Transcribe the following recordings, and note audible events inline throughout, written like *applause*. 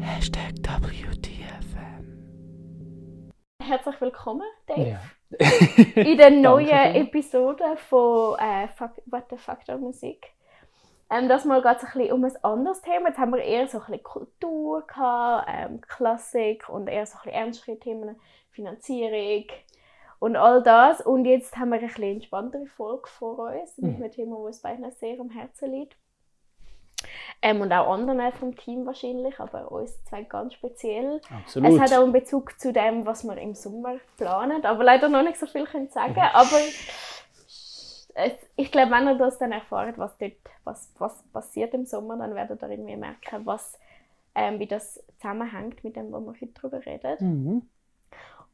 Hashtag WTFM. Herzlich willkommen, Dave, Ja. in der *laughs* neuen. Episode von äh, Fuck, What the Factor Musik. Ähm, das mal geht es ein bisschen um ein anderes Thema. Jetzt haben wir eher so ein bisschen Kultur, gehabt, ähm, Klassik und eher so ein bisschen ernstere Themen, Finanzierung und all das. Und jetzt haben wir eine bisschen entspanntere Folge vor uns mit Mhm. einem Thema, das uns beiden sehr am Herzen liegt. Ähm, und auch anderen vom Team wahrscheinlich, aber uns zwei ganz speziell. Absolut. Es hat auch einen Bezug zu dem, was wir im Sommer planen, aber leider noch nicht so viel können sagen. Mhm. Aber es, ich glaube, wenn ihr das dann erfahrt, was dort was, was passiert im Sommer, dann werdet ihr irgendwie merken, was, ähm, wie das zusammenhängt mit dem, was wir heute darüber reden. Mhm.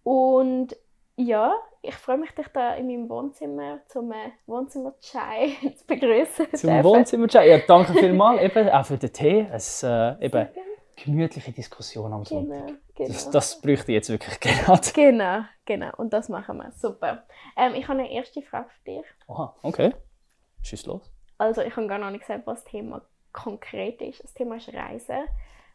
Und ja, ich freue mich, dich da in meinem Wohnzimmer zum äh, Wohnzimmer-Chai *laughs* zu begrüßen. Zum Wohnzimmer. Ja, danke vielmals *laughs* eben auch für den Tee. Es äh, eben Genau, gemütliche Diskussion am Sonntag. genau. Das, das bräuchte ich jetzt wirklich *laughs* gerade. Genau, genau. Und das machen wir. Super. Ähm, ich habe eine erste Frage für dich. Aha, okay. Schieß los. Also, ich habe gar noch nicht gesagt, was das Thema konkret ist. Das Thema ist Reisen,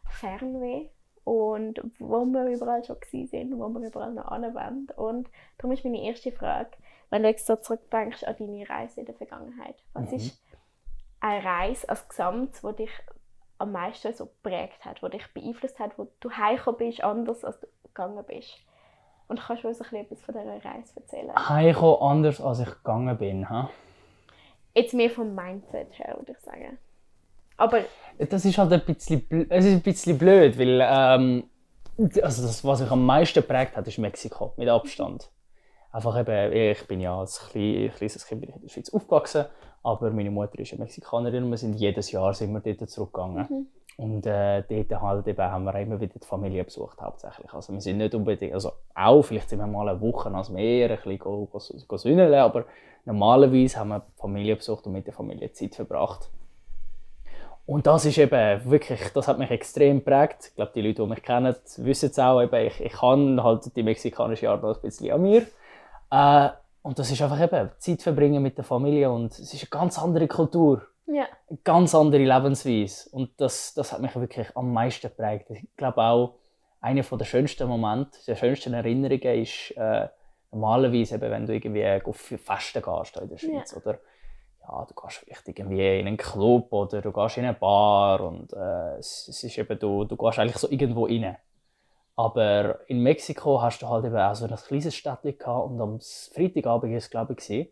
Fernweh und wo wir überall schon sind, wo wir überall noch wollen. Und darum ist meine erste Frage, wenn du jetzt so zurückdenkst an deine Reise in der Vergangenheit, was Mhm. ist eine Reise als Gesamt, die dich am meisten so geprägt hat, die dich beeinflusst hat, wo du heimgekommen bist, anders als du gegangen bist? Und kannst du uns ein bisschen etwas von dieser Reise erzählen? Heimkommen anders, als ich gegangen bin. Ha? Jetzt mehr vom Mindset her, würde ich sagen. Aber Das ist halt ein bisschen, es ist ein bisschen blöd, weil ähm, also das, was mich am meisten geprägt hat, ist Mexiko, mit Abstand. Einfach eben, ich bin ja als klein- kleines Kind in der Schweiz aufgewachsen, aber meine Mutter ist eine Mexikanerin und wir sind jedes Jahr sind wir dort zurückgegangen. Mhm. Und äh, dort halt eben haben wir immer wieder die Familie besucht, hauptsächlich. Also wir sind nicht unbedingt, also auch, vielleicht sind wir mal eine Woche ans Meer, ein bisschen go, go, go sünneln, aber normalerweise haben wir die Familie besucht und mit der Familie Zeit verbracht. Und das ist eben wirklich, das hat mich extrem geprägt. Ich glaube, die Leute, die mich kennen, wissen es auch. Eben, ich, ich kann halt die mexikanische Art noch ein bisschen an mir. Äh, und das ist einfach eben Zeit verbringen mit der Familie und es ist eine ganz andere Kultur, ja, eine ganz andere Lebensweise. Und das, das hat mich wirklich am meisten geprägt. Ich glaube auch, einer der schönsten Momente, der schönsten Erinnerungen ist äh, normalerweise, eben, wenn du irgendwie auf Festen gehst in der Schweiz. Oder ja, du gehst vielleicht irgendwie in einen Club oder du gehst in eine Bar und äh, es, es ist eben, du, du gehst eigentlich so irgendwo rein. Aber in Mexiko hast du halt eben auch so ein kleines Städtchen und am Freitagabend war es, glaube ich,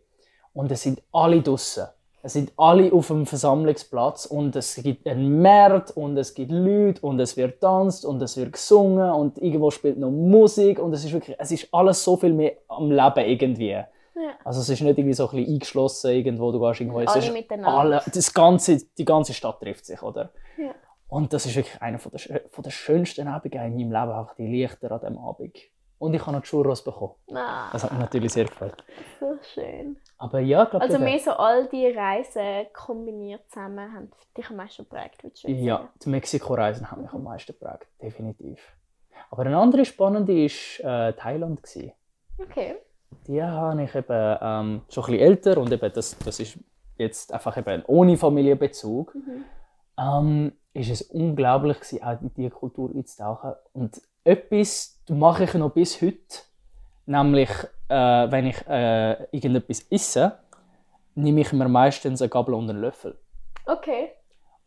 und es sind alle draußen. Es sind alle auf dem Versammlungsplatz und es gibt einen Markt und es gibt Leute und es wird tanzt und es wird gesungen und irgendwo spielt noch Musik und es ist wirklich, es ist alles so viel mehr am Leben irgendwie. Ja. Also es ist nicht irgendwie so ein bisschen eingeschlossen irgendwo, du gehst irgendwo... Alle miteinander. Alle, das ganze, die ganze Stadt trifft sich, oder? Ja. Und das ist wirklich einer von der, von der schönsten Abende in meinem Leben, einfach die Lichter an diesem Abend. Und ich habe noch Churros bekommen. Ah, Das hat mich natürlich sehr gefreut. so schön. Aber ja, ich glaube... Also mehr so all die Reisen kombiniert zusammen haben dich am meisten geprägt, du jetzt Ja, die Mexiko-Reisen haben mich am meisten geprägt, definitiv. Aber eine andere spannende war äh, Thailand. Gewesen. Okay. Die habe ich eben ähm, schon ein bisschen älter und eben das, das ist jetzt einfach eben ohne Familienbezug. Mhm. ähm, ist es unglaublich gewesen, auch in diese Kultur einzutauchen. Und etwas mache ich noch bis heute, nämlich äh, wenn ich äh, irgendetwas esse, nehme ich mir meistens eine Gabel und einen Löffel. Okay.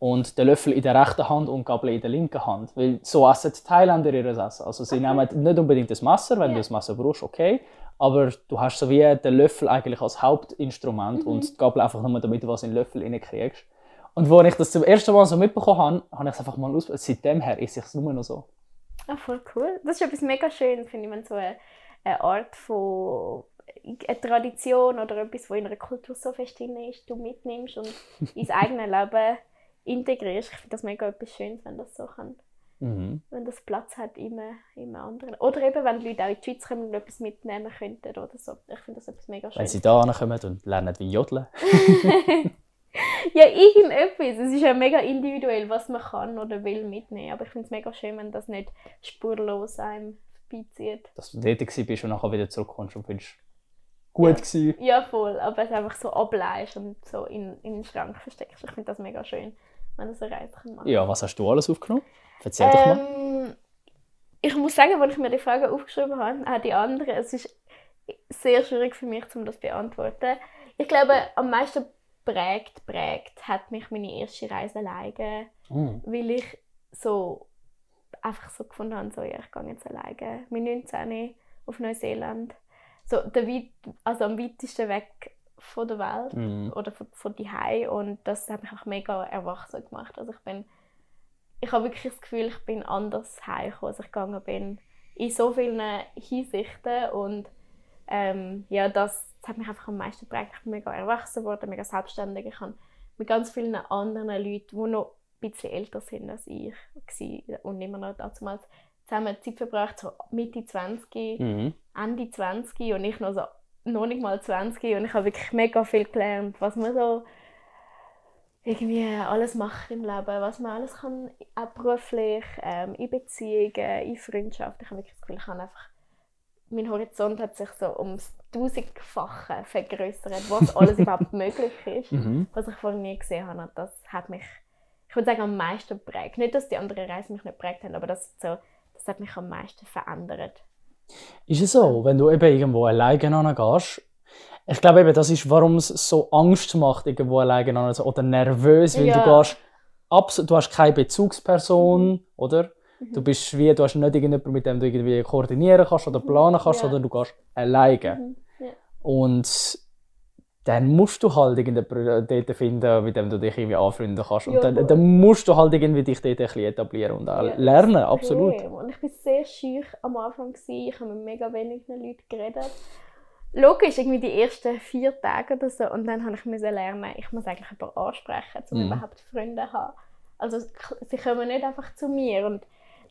Und den Löffel in der rechten Hand und die Gabel in der linken Hand. Weil so essen die Thailänder ihr Essen. Also sie nehmen nicht unbedingt das Messer, wenn Ja. du das Messer brauchst, okay. Aber du hast so wie den Löffel eigentlich als Hauptinstrument Mhm. und die Gabel einfach nur, damit du was in den Löffel reinkriegst. Und als ich das zum ersten Mal so mitbekommen habe, habe ich es einfach mal ausprobiert. Seitdem her ist es nur noch so. Ah, voll cool. Das ist etwas mega Schönes, finde ich, wenn so eine, eine Art von eine Tradition oder etwas, was in einer Kultur so fest drin ist, du mitnimmst und *laughs* ins eigene Leben integrierst. Ich finde das mega etwas Schönes, wenn das so kann. Mhm. Wenn das Platz hat im, im anderen. Oder eben, wenn die Leute auch in die Schweiz kommen und etwas mitnehmen könnten oder so. Ich finde das etwas mega Wenn Schönes. sie da kommen und lernen wie jodeln. *laughs* Ja, irgendetwas. Es ist ja mega individuell, was man kann oder will mitnehmen. Aber ich finde es mega schön, wenn das nicht spurlos einem vorbeizieht. Dass du dort warst und nachher wieder zurückkommst und findest, gut Ja. gewesen. Ja, voll. Aber es einfach so ableist und so in, in den Schrank versteckst. Ich finde das mega schön, wenn das eine Reise kann machen Ja, was hast du alles aufgenommen? Erzähl doch mal. ähm, Ich muss sagen, als ich mir die Frage aufgeschrieben habe, auch die anderen, es ist sehr schwierig für mich, um das zu beantworten. Ich glaube, am meisten prägt, prägt hat mich meine erste Reise alleine, Mm. weil ich so einfach so gefunden habe, so, ja, ich gehe jetzt alleine. Mit 19 auf Neuseeland. So, der weit, also am weitesten weg von der Welt Mm. oder von, von die und das hat mich auch mega erwachsen gemacht. Also ich bin, ich habe wirklich das Gefühl, ich bin anders heimgekommen, als ich gegangen bin in so vielen Hinsichten und ähm, ja, das, das hat mich einfach am meisten geprägt. Ich bin mega erwachsen geworden, mega selbstständig. Ich habe mit ganz vielen anderen Leuten, die noch ein bisschen älter sind als ich und immer noch damals zusammen Zeit verbracht, so Mitte 20, Mhm. Ende 20 und ich noch so noch nicht mal 20 und ich habe wirklich mega viel gelernt, was man so irgendwie alles macht im Leben, was man alles kann, auch beruflich, ähm, in Beziehungen, in Freundschaft. Ich habe wirklich das Gefühl, ich habe einfach mein Horizont hat sich so ums tausendfache vergrößert, was alles *laughs* überhaupt möglich ist, Mhm. was ich vorher nie gesehen habe. Und das hat mich, ich würde sagen, am meisten geprägt. Nicht, dass die anderen Reisen mich nicht geprägt haben, aber das, so, das hat mich am meisten verändert. Ist es so, wenn du eben irgendwo alleine gehst? Ich glaube eben, das ist, warum es so Angst macht, irgendwo alleine an oder nervös, weil Ja. du gehst abs du hast keine Bezugsperson, oder? Du bist wie, du hast nicht irgendjemanden, mit dem du irgendwie koordinieren kannst oder planen kannst, Ja. sondern du gehst alleine. Mhm. Ja. Und dann musst du halt irgendjemanden dort finden, mit dem du dich irgendwie anfreunden kannst. Und Ja, dann, voll. dann musst du halt irgendwie dich dort ein bisschen etablieren und auch Ja, lernen, absolut. Und ich war sehr schüch am Anfang. Gewesen. Ich habe mit mega wenigen Leuten geredet. Logisch, irgendwie die ersten vier Tage oder so. Und dann habe ich lernen, ich muss eigentlich jemanden ansprechen, um Mhm. überhaupt Freunde zu haben. Also sie kommen nicht einfach zu mir. Und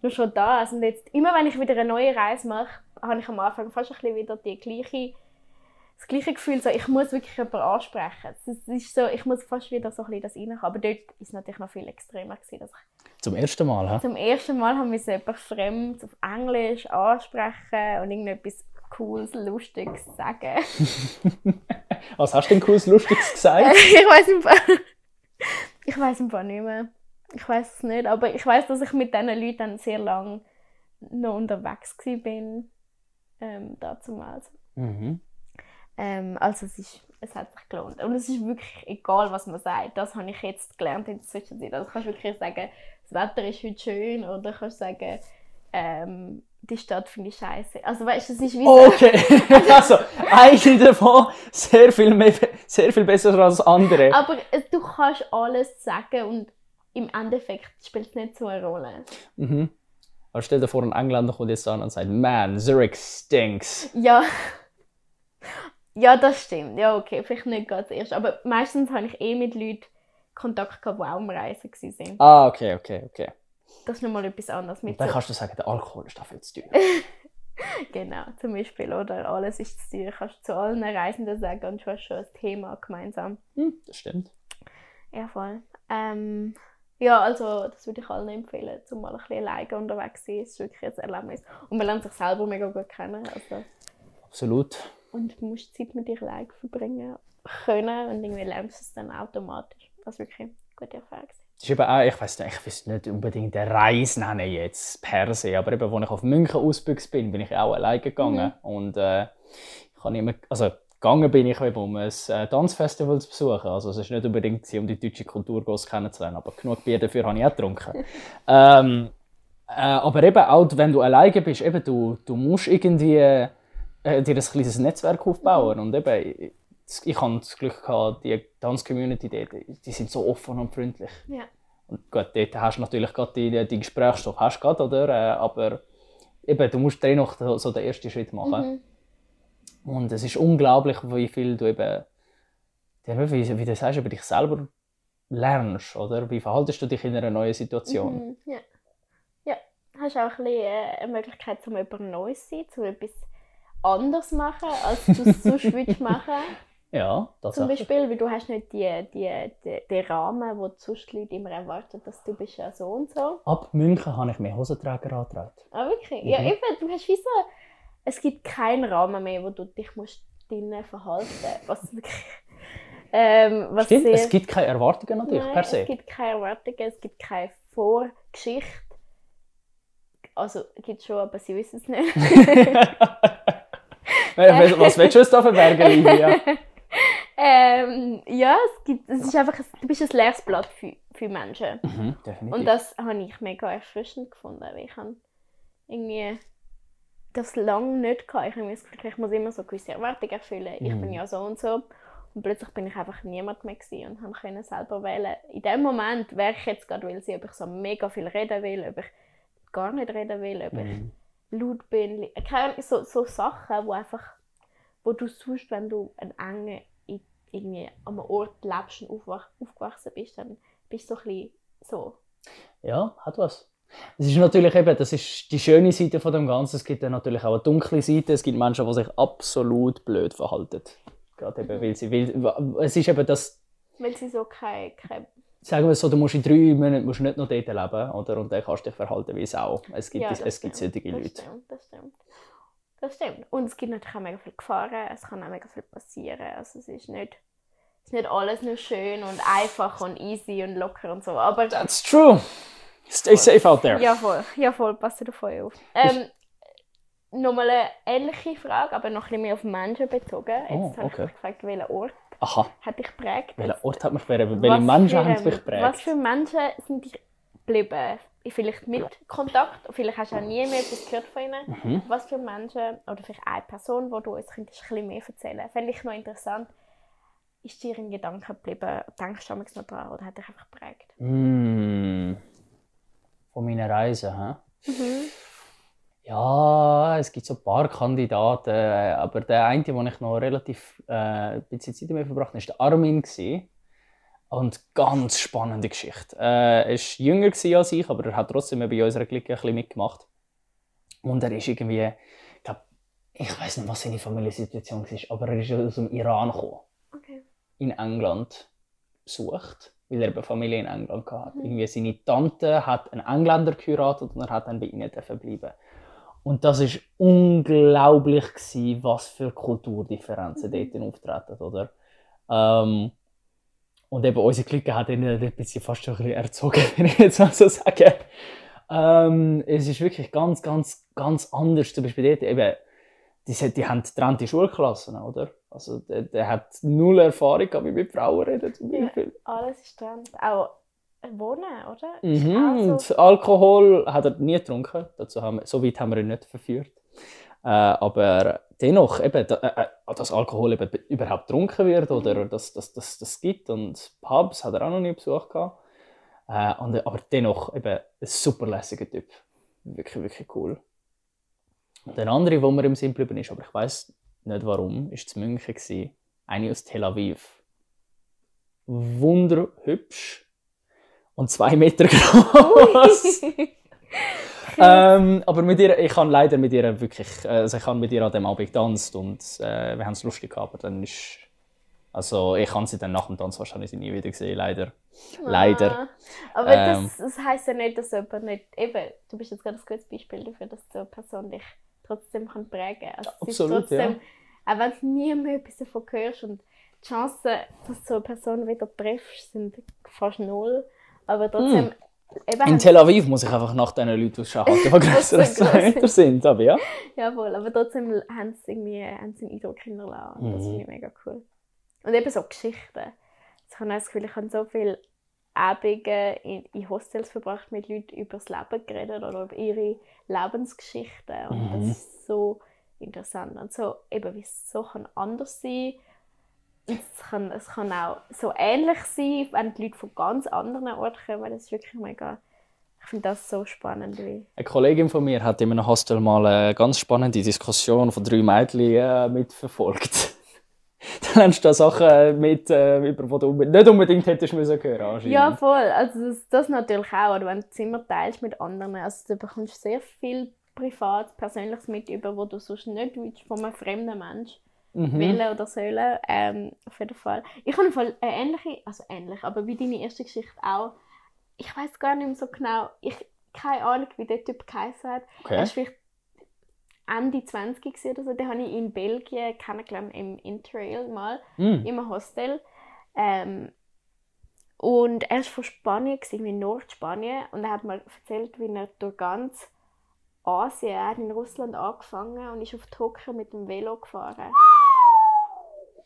nur schon das. Und jetzt, immer wenn ich wieder eine neue Reise mache, habe ich am Anfang fast ein bisschen wieder die gleiche, das gleiche Gefühl, so, ich muss wirklich jemanden ansprechen. Es ist so, ich muss fast wieder so ein bisschen das reinkommen. Aber dort war es natürlich noch viel extremer, gewesen, dass ich Zum ersten Mal, hä? zum ersten Mal haben wir jemanden fremd auf Englisch ansprechen und irgendetwas Cooles, Lustiges sagen. *laughs* Was hast du denn cooles, lustiges gesagt? *laughs* ich weiß im Fall, ich weiß im Fall nicht mehr. Ich weiß es nicht, aber ich weiß, dass ich mit diesen Leuten dann sehr lange noch unterwegs war bin. Ähm, damals. mhm. Ähm, also es, ist, es hat sich gelohnt. Und es ist wirklich egal, was man sagt. Das habe ich jetzt gelernt in der Zwischenzeit. Also kannst du wirklich sagen, das Wetter ist heute schön oder kannst sagen, ähm, die Stadt finde ich scheiße. Also weißt du, es ist wie so... Okay, *laughs* also eine davon sehr viel, mehr, sehr viel besser als andere. Aber du kannst alles sagen und im Endeffekt spielt es nicht so eine Rolle. Mhm. Aber stell dir vor, ein Engländer kommt jetzt an und sagt, man, Zurich stinks. Ja. Ja, das stimmt. Ja, okay, vielleicht nicht ganz erst. Aber meistens habe ich eh mit Leuten Kontakt gehabt, die auch am Reisen waren. Ah, okay, okay, okay. Das ist nochmal etwas anderes. Mit Und dann so, kannst du sagen, der Alkohol ist dafür zu teuer. *laughs* genau, zum Beispiel. Oder alles ist zu teuer. Kannst du zu allen Reisenden sagen und du hast schon ein Thema gemeinsam. Hm, das stimmt. Ja, voll. Ähm, ja, also das würde ich allen empfehlen, zum mal ein bisschen alleine unterwegs zu sein. Es ist wirklich ein Erlebnis. Und man lernt sich selber mega gut kennen. Also, Absolut. Und du musst Zeit mit dir alleine verbringen können und irgendwie lernst du es dann automatisch. Was wirklich eine gute Erfahrung ist. Das ist eben auch, ich weiß nicht, ich weiß nicht unbedingt eine Reise nennen jetzt per se, aber eben, als ich auf München ausgebüxt bin, bin ich auch alleine gegangen. Und äh, ich habe immer, also gegangen bin ich eben, um ein äh, Tanzfestival zu besuchen. Also es ist nicht unbedingt um die deutsche Kultur kennenzulernen, aber genug Bier dafür habe ich auch getrunken. *laughs* ähm, äh, aber eben auch, wenn du alleine bist, eben, du, du musst irgendwie äh, dir ein kleines Netzwerk aufbauen. Und eben, ich hatte das Glück, gehabt, die Tanzcommunity dort, die sind so offen und freundlich. Ja. Und gut, dort hast du natürlich gerade die, die Gesprächsstoff, hast gerade, oder? Äh, aber eben, du musst dann noch so den ersten Schritt machen. Mhm. Und es ist unglaublich, wie viel du eben, wie, wie du sagst, über dich selber lernst, oder? Wie verhaltest du dich in einer neuen Situation? Mhm. Ja. ja. Hast auch ein bisschen äh, eine Möglichkeit, um etwas Neues zu sein, um etwas anders machen, als du es *laughs* sonst würdest machen Ja, Zum tatsächlich. Beispiel, weil du hast nicht die, die, die, den Rahmen, wo die sonst die Leute immer erwarten, dass du bist ja so und so. Ab München habe ich mir Hosenträger angetragen. Ah, wirklich? Ja, Mhm. eben, du hast wie so, es gibt keinen Rahmen mehr, wo du dich musst drinnen verhalten. Was *laughs* wirklich. Ähm, was Stimmt, sehr, es gibt keine Erwartungen natürlich Nein, per se. Es gibt keine Erwartungen, es gibt keine Vorgeschichte. Also, gibt es schon, aber sie wissen es nicht. *laughs* was was willst du uns da verbergen, Livia? *laughs* ähm, ja, es, gibt, es ist einfach, ein- du bist ein leeres Blatt für, für Menschen. Mhm, definitiv. Und das habe ich mega erfrischend gefunden. weil Ich habe irgendwie das lange nicht gehabt. Ich habe das Gefühl, ich muss immer so gewisse Erwartungen erfüllen. Ich Mhm. bin ja so und so. Und plötzlich bin ich einfach niemand mehr gewesen und habe können selber wählen. In dem Moment, wer ich jetzt gerade will, sein, ob ich so mega viel reden will, ob ich gar nicht reden will, ob ich Mhm. Laut bin. Keine so, so Sachen, wo einfach, wo du suchst, wenn du ein enge in- irgendwie an einem Ort lebst und aufwach, aufgewachsen bist, dann bist du so ein bisschen so. Ja, hat was. Es ist natürlich eben, das ist die schöne Seite von dem Ganzen. Es gibt dann natürlich auch eine dunkle Seite. Es gibt Menschen, die sich absolut blöd verhalten. Gerade eben, weil sie will. Es ist eben das, Weil sie so kein, kein sagen wir es so, du musst in drei Monaten musst nicht noch dort leben, oder? Und dann kannst du dich verhalten wie Sau. Es gibt, Ja, es, das gibt solche das Leute. Stimmt, das stimmt. Das stimmt. Und es gibt natürlich auch mega viele Gefahren. Es kann auch mega viel passieren. Also es ist nicht, es ist nicht alles nur schön und einfach und easy und locker und so. Aber That's true. Stay safe out there. ja voll, ja voll, passt davon auf. Ähm, Nochmal eine ähnliche Frage, aber noch ein bisschen mehr auf Menschen bezogen. Jetzt Oh, habe ich mich gefragt, welcher Ort Aha, hat dich geprägt? welcher Ort hat mich geprägt? Was Welche Menschen für, haben mich geprägt? Was für Menschen sind dich geblieben? Vielleicht mit Kontakt, vielleicht hast du auch nie mehr etwas gehört von ihnen. Mhm. Was für Menschen, oder vielleicht eine Person, die du uns könntest ein bisschen mehr erzählen Fände ich noch interessant. Ist dir ein Gedanke geblieben? Denkst du noch dran oder hat dich einfach geprägt? Mm. Von meiner Reise, hä? Mhm. Ja, es gibt so ein paar Kandidaten, aber der eine, den ich noch relativ äh, ein bisschen Zeit damit verbracht habe, war Armin. Gewesen. Und ganz spannende Geschichte. Äh, er war jünger als ich, aber er hat trotzdem bei unserer Clique ein bisschen mitgemacht. Und er ist irgendwie, ich glaube, ich weiß nicht, was seine Familiensituation war, aber er ist aus dem Iran gekommen, Okay. in England besucht, weil er eine Familie in England hatte. Irgendwie seine Tante hat einen Engländer geheiratet und er hat dann bei ihnen dürfen bleiben. Und das ist unglaublich gewesen, was für Kulturdifferenzen dort auftreten, oder? Ähm, und eben unsere Clique hat ihn ein bisschen fast schon ein bisschen erzogen, *laughs* wenn ich jetzt mal so sage. Ähm, es ist wirklich ganz, ganz, ganz anders. Zum Beispiel dort eben, die, die haben getrennte Schulklassen, oder? Also der, der hat null Erfahrung, wie mit Frauen reden zum Ja. Beispiel. Alles ist dran. Auch Wohnen, oder? Mhm. auch Und so- Alkohol hat er nie getrunken. Dazu haben wir, so weit haben wir ihn nicht verführt. Äh, aber dennoch, eben, da, äh, äh, dass Alkohol eben überhaupt getrunken wird oder dass das, das, das gibt. Und Pubs hat er auch noch nie besucht. Gehabt. Äh, und, aber dennoch eben ein super lässiger Typ. Wirklich, wirklich cool. Und der andere, wo mir im Sinn geblieben ist, aber ich weiß nicht warum, ist zu München. Gewesen. Eine aus Tel Aviv. Wunderhübsch. Und zwei Meter *laughs* groß. *laughs* ähm, aber mit ihr, ich habe leider mit ihr wirklich, äh, also ich habe mit ihr an dem Abend getanzt und äh, wir haben es lustig gehabt, aber dann ist, also ich habe sie dann nach dem Tanz wahrscheinlich nie wieder gesehen, leider. Leider. Ah. Aber Ähm. das, das heisst ja nicht, dass jemand nicht. Eben, du bist jetzt gerade ein gutes Beispiel dafür, dass so eine Person dich trotzdem kann prägen kann. Also Absolut, trotzdem, Auch wenn du nie mehr etwas davon hörst und die Chancen, dass du so eine Person wieder triffst, sind fast null. Aber trotzdem. Hm. In Tel Aviv muss ich einfach nach diesen Leuten Ausschau halten, die *laughs* grösser als so Meter sind, aber ja. Jawohl, aber trotzdem haben sie irgendwie haben sie einen Eindruck hinterlassen. Und Das Mhm. finde ich mega cool. Und eben so Geschichten. Ich habe das Gefühl, ich habe so viele Abende in, in Hostels verbracht mit Leuten über das Leben geredet oder über ihre Lebensgeschichten. Und Mhm. das ist so interessant. Und so, eben, wie es so kann anders sein und es kann, es kann auch so ähnlich sein, wenn die Leute von ganz anderen Orten kommen. Das ist wirklich mega... Ich finde das so spannend. Wie Eine Kollegin von mir hat in einem Hostel mal eine ganz spannende Diskussion von drei Mädchen äh, mitverfolgt. *laughs* Dann lernst du da Sachen mit, äh, über die du nicht unbedingt hättest müssen hören anscheinend. Ja, voll. Also das, das natürlich auch. Oder wenn du Zimmer teilst mit anderen. Also du bekommst sehr viel privat, persönliches mit über, wo du sonst nicht willst, von einem fremden Mensch Mhm. willen oder sollen. Ähm, auf jeden Fall. Ich habe eine ähnliche, also ähnlich, aber wie deine erste Geschichte auch. Ich weiß gar nicht mehr so genau. Ich keine Ahnung, wie der Typ geheißen hat. Er Okay. ist vielleicht Ende 20 oder so. Den habe ich in Belgien kennengelernt, im Interrail mal, Mm. im Hostel. Ähm, und er war von Spanien, in Nordspanien. Und er hat mir erzählt, wie er durch ganz Asien, er hat in Russland angefangen und ist auf Tokio mit dem Velo gefahren.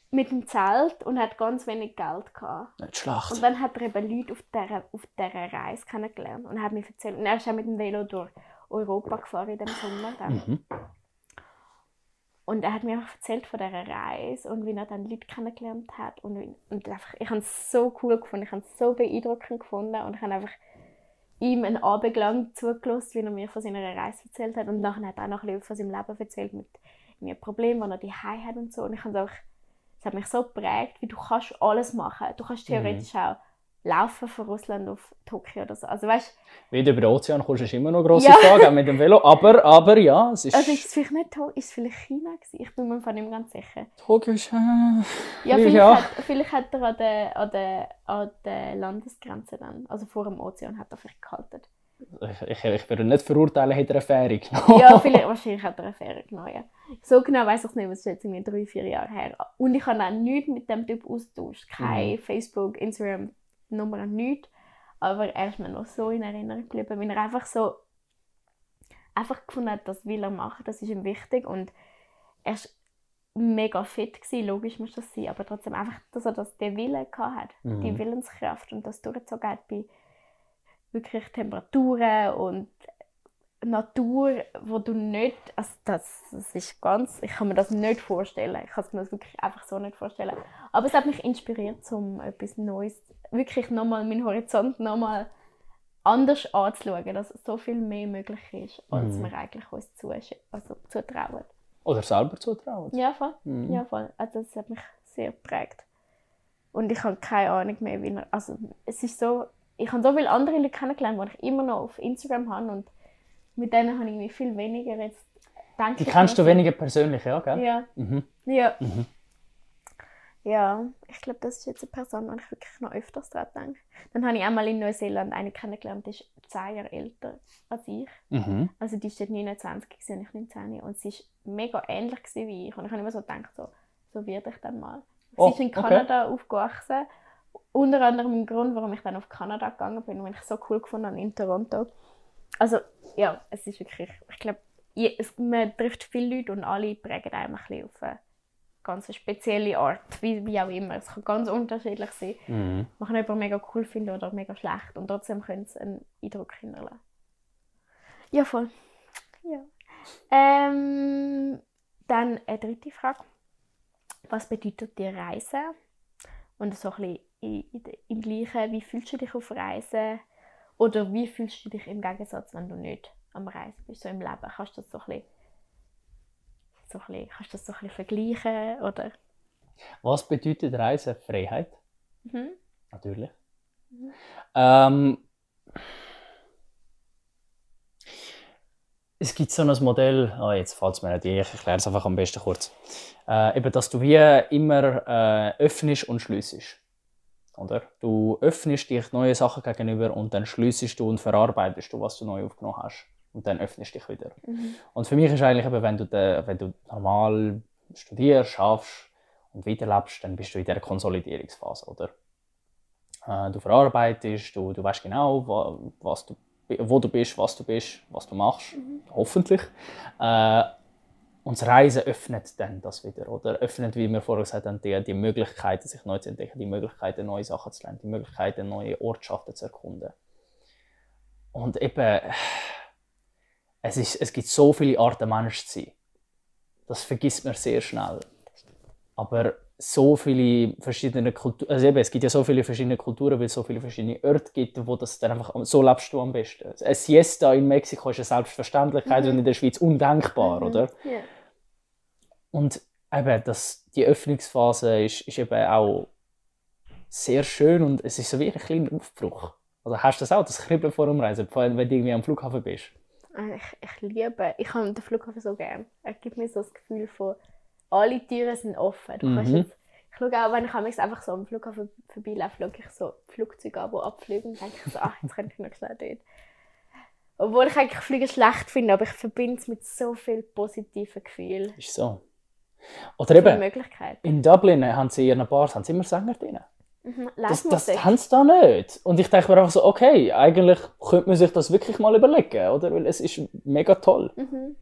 Mit dem Zelt und hat ganz wenig Geld gehabt. Nicht schlecht. Und dann hat er eben Leute auf dieser, auf dieser Reise kennengelernt und hat mir erzählt. Und er ist auch mit dem Velo durch Europa gefahren in dem Sommer. Dann. Mhm. Und er hat mir einfach erzählt von dieser Reise und wie er dann Leute kennengelernt hat. Und, und einfach, ich habe es so cool gefunden, ich habe es so beeindruckend gefunden und ich habe einfach ihm einen Abend lang zugelassen, wie er mir von seiner Reise erzählt hat. Und nachher hat er auch noch ein bisschen von seinem Leben erzählt mit mir Problemen, die er daheim hat und so. Und ich habe es einfach, hat mich so geprägt, wie du kannst alles machen. Du kannst theoretisch auch laufen von Russland auf Tokio oder so. Also weißt Wieder über den Ozean kommst du ist immer noch grosse Ja. Frage, auch mit dem Velo. Aber, aber ja, es ist. also ist es vielleicht nicht Tokio, ist es vielleicht China gewesen? Ich bin mir von nicht ganz sicher. Tokio ist. Äh, Ja, Ja. vielleicht, Hat, vielleicht hat er an der, an, der, an der Landesgrenze dann, also vor dem Ozean, hat er vielleicht gehalten. Ich, ich, würde nicht verurteilen, hätte er eine Fährung genommen. Ja, *laughs* vielleicht, wahrscheinlich hat er eine Fähre genommen. Ja. So genau weiß ich es nicht, was ist jetzt irgendwie drei, vier Jahre her. Und ich habe auch nichts mit dem Typ austauscht. Kein Facebook, Instagram, Nummer, nichts. Aber er ist mir noch so in Erinnerung geblieben, weil er einfach so einfach gefunden hat, das will er machen, das ist ihm wichtig. Und er war mega fit, gewesen, logisch muss das sein, aber trotzdem einfach, dass er das, den Willen gehabt hat, Mhm. die Willenskraft und das durchgezogen hat bei wirklich Temperaturen und Natur, wo du nicht, also das, das ist ganz, ich kann mir das nicht vorstellen, ich kann es mir das wirklich einfach so nicht vorstellen, aber es hat mich inspiriert, um etwas Neues, wirklich nochmal meinen Horizont nochmal anders anzuschauen, dass so viel mehr möglich ist, als Mhm. wir eigentlich uns zusch- also zutrauen. Oder selber zutrauen. Ja, voll. Mhm. Ja, voll. Also das hat mich sehr geprägt. Und ich habe keine Ahnung mehr, wie er, also es ist so, ich habe so viele andere Leute kennengelernt, die ich immer noch auf Instagram habe und mit denen habe ich irgendwie viel weniger jetzt, denke Die kennst du weniger persönlich, ja, gell? Ja, Mhm. ja. Mhm. Ja, ich glaube, das ist jetzt eine Person, an die ich wirklich noch öfters daran denke. Dann habe ich einmal in Neuseeland eine kennengelernt, die ist zehn Jahre älter als ich. Mhm. Also die war dort 29 gewesen und ich 19 und sie war mega ähnlich wie ich. Und ich habe immer so gedacht, so, so werde ich dann mal. Sie Oh, ist in okay. Kanada aufgewachsen. Unter anderem im Grund, warum ich dann auf Kanada gegangen bin, weil ich es so cool gefunden habe in Toronto. Also ja, es ist wirklich, ich glaube, man trifft viele Leute und alle prägen einem ein bisschen auf eine ganz spezielle Art, wie, wie auch immer. Es kann ganz unterschiedlich sein. Mhm. Man kann jemanden mega cool finden oder mega schlecht und trotzdem können sie einen Eindruck hinterlassen. Ja, voll. Ja. Ähm, dann eine dritte Frage. Was bedeutet dir Reisen? Und so ein bisschen in, in, de- im Gleichen, wie fühlst du dich auf Reisen? Oder wie fühlst du dich im Gegensatz, wenn du nicht am Reisen bist, so im Leben? Kannst du das so ein bisschen, so ein bisschen, kannst du das so ein bisschen vergleichen? Oder? Was bedeutet Reisen? Freiheit, Mhm. natürlich. Mhm. Ähm, es gibt so ein Modell, ah, jetzt fällt es mir nicht ein, ich erkläre es einfach am besten kurz. Äh, eben, dass du wie immer äh, öffnest und schliessest. Oder? Du öffnest dich neue Sachen gegenüber und dann schließest du und verarbeitest du, was du neu aufgenommen hast. Und dann öffnest dich wieder. Mhm. Und für mich ist eigentlich, eben, wenn, du de, wenn du normal studierst, schaffst und weiterlebst, dann bist du in der Konsolidierungsphase, oder? Äh, du verarbeitest, du, du weißt genau, wa- was du, wo du bist, was du bist, was du machst, hoffentlich. Äh, und das Reisen öffnet dann das wieder, oder? Öffnet, wie wir vorher gesagt haben, die, die Möglichkeiten, sich neu zu entdecken, die Möglichkeiten, neue Sachen zu lernen, die Möglichkeiten, neue Ortschaften zu erkunden. Und eben, es, ist, es gibt so viele Arten, Mensch zu sein. Das vergisst man sehr schnell. Aber so viele verschiedene Kulturen, also eben, es gibt ja so viele verschiedene Kulturen, weil es so viele verschiedene Orte gibt, wo das dann einfach, so lebst du am besten. Ein Siesta in Mexiko ist eine Selbstverständlichkeit Mhm. und in der Schweiz undenkbar, Mhm. oder? Ja. Und eben, das, die Öffnungsphase ist, ist eben auch sehr schön und es ist so wie ein kleiner Aufbruch. Also hast du das auch, das Kribbeln vor dem Reisen, vor allem wenn du irgendwie am Flughafen bist? Ah, Ich, ich liebe, ich habe den Flughafen so gern. Er gibt mir so das Gefühl von, alle Türen sind offen. Du kannst Mhm. jetzt, ich schaue auch, wenn ich einfach so am Flughafen vorbeilaufe, schaue ich so Flugzeuge an, die abfliegen und denke ich so, ach, jetzt könnte ich noch schnell dort. Obwohl ich eigentlich Fliegen schlecht finde, aber ich verbinde es mit so viel positiven Gefühlen. Ist so. Oder eben, in Dublin haben sie in ihren Bars haben sie immer Sänger drin. Mhm. Das, das haben sie da nicht. Und ich denke mir einfach so, okay, eigentlich könnte man sich das wirklich mal überlegen, oder? Weil es ist mega toll. Mhm.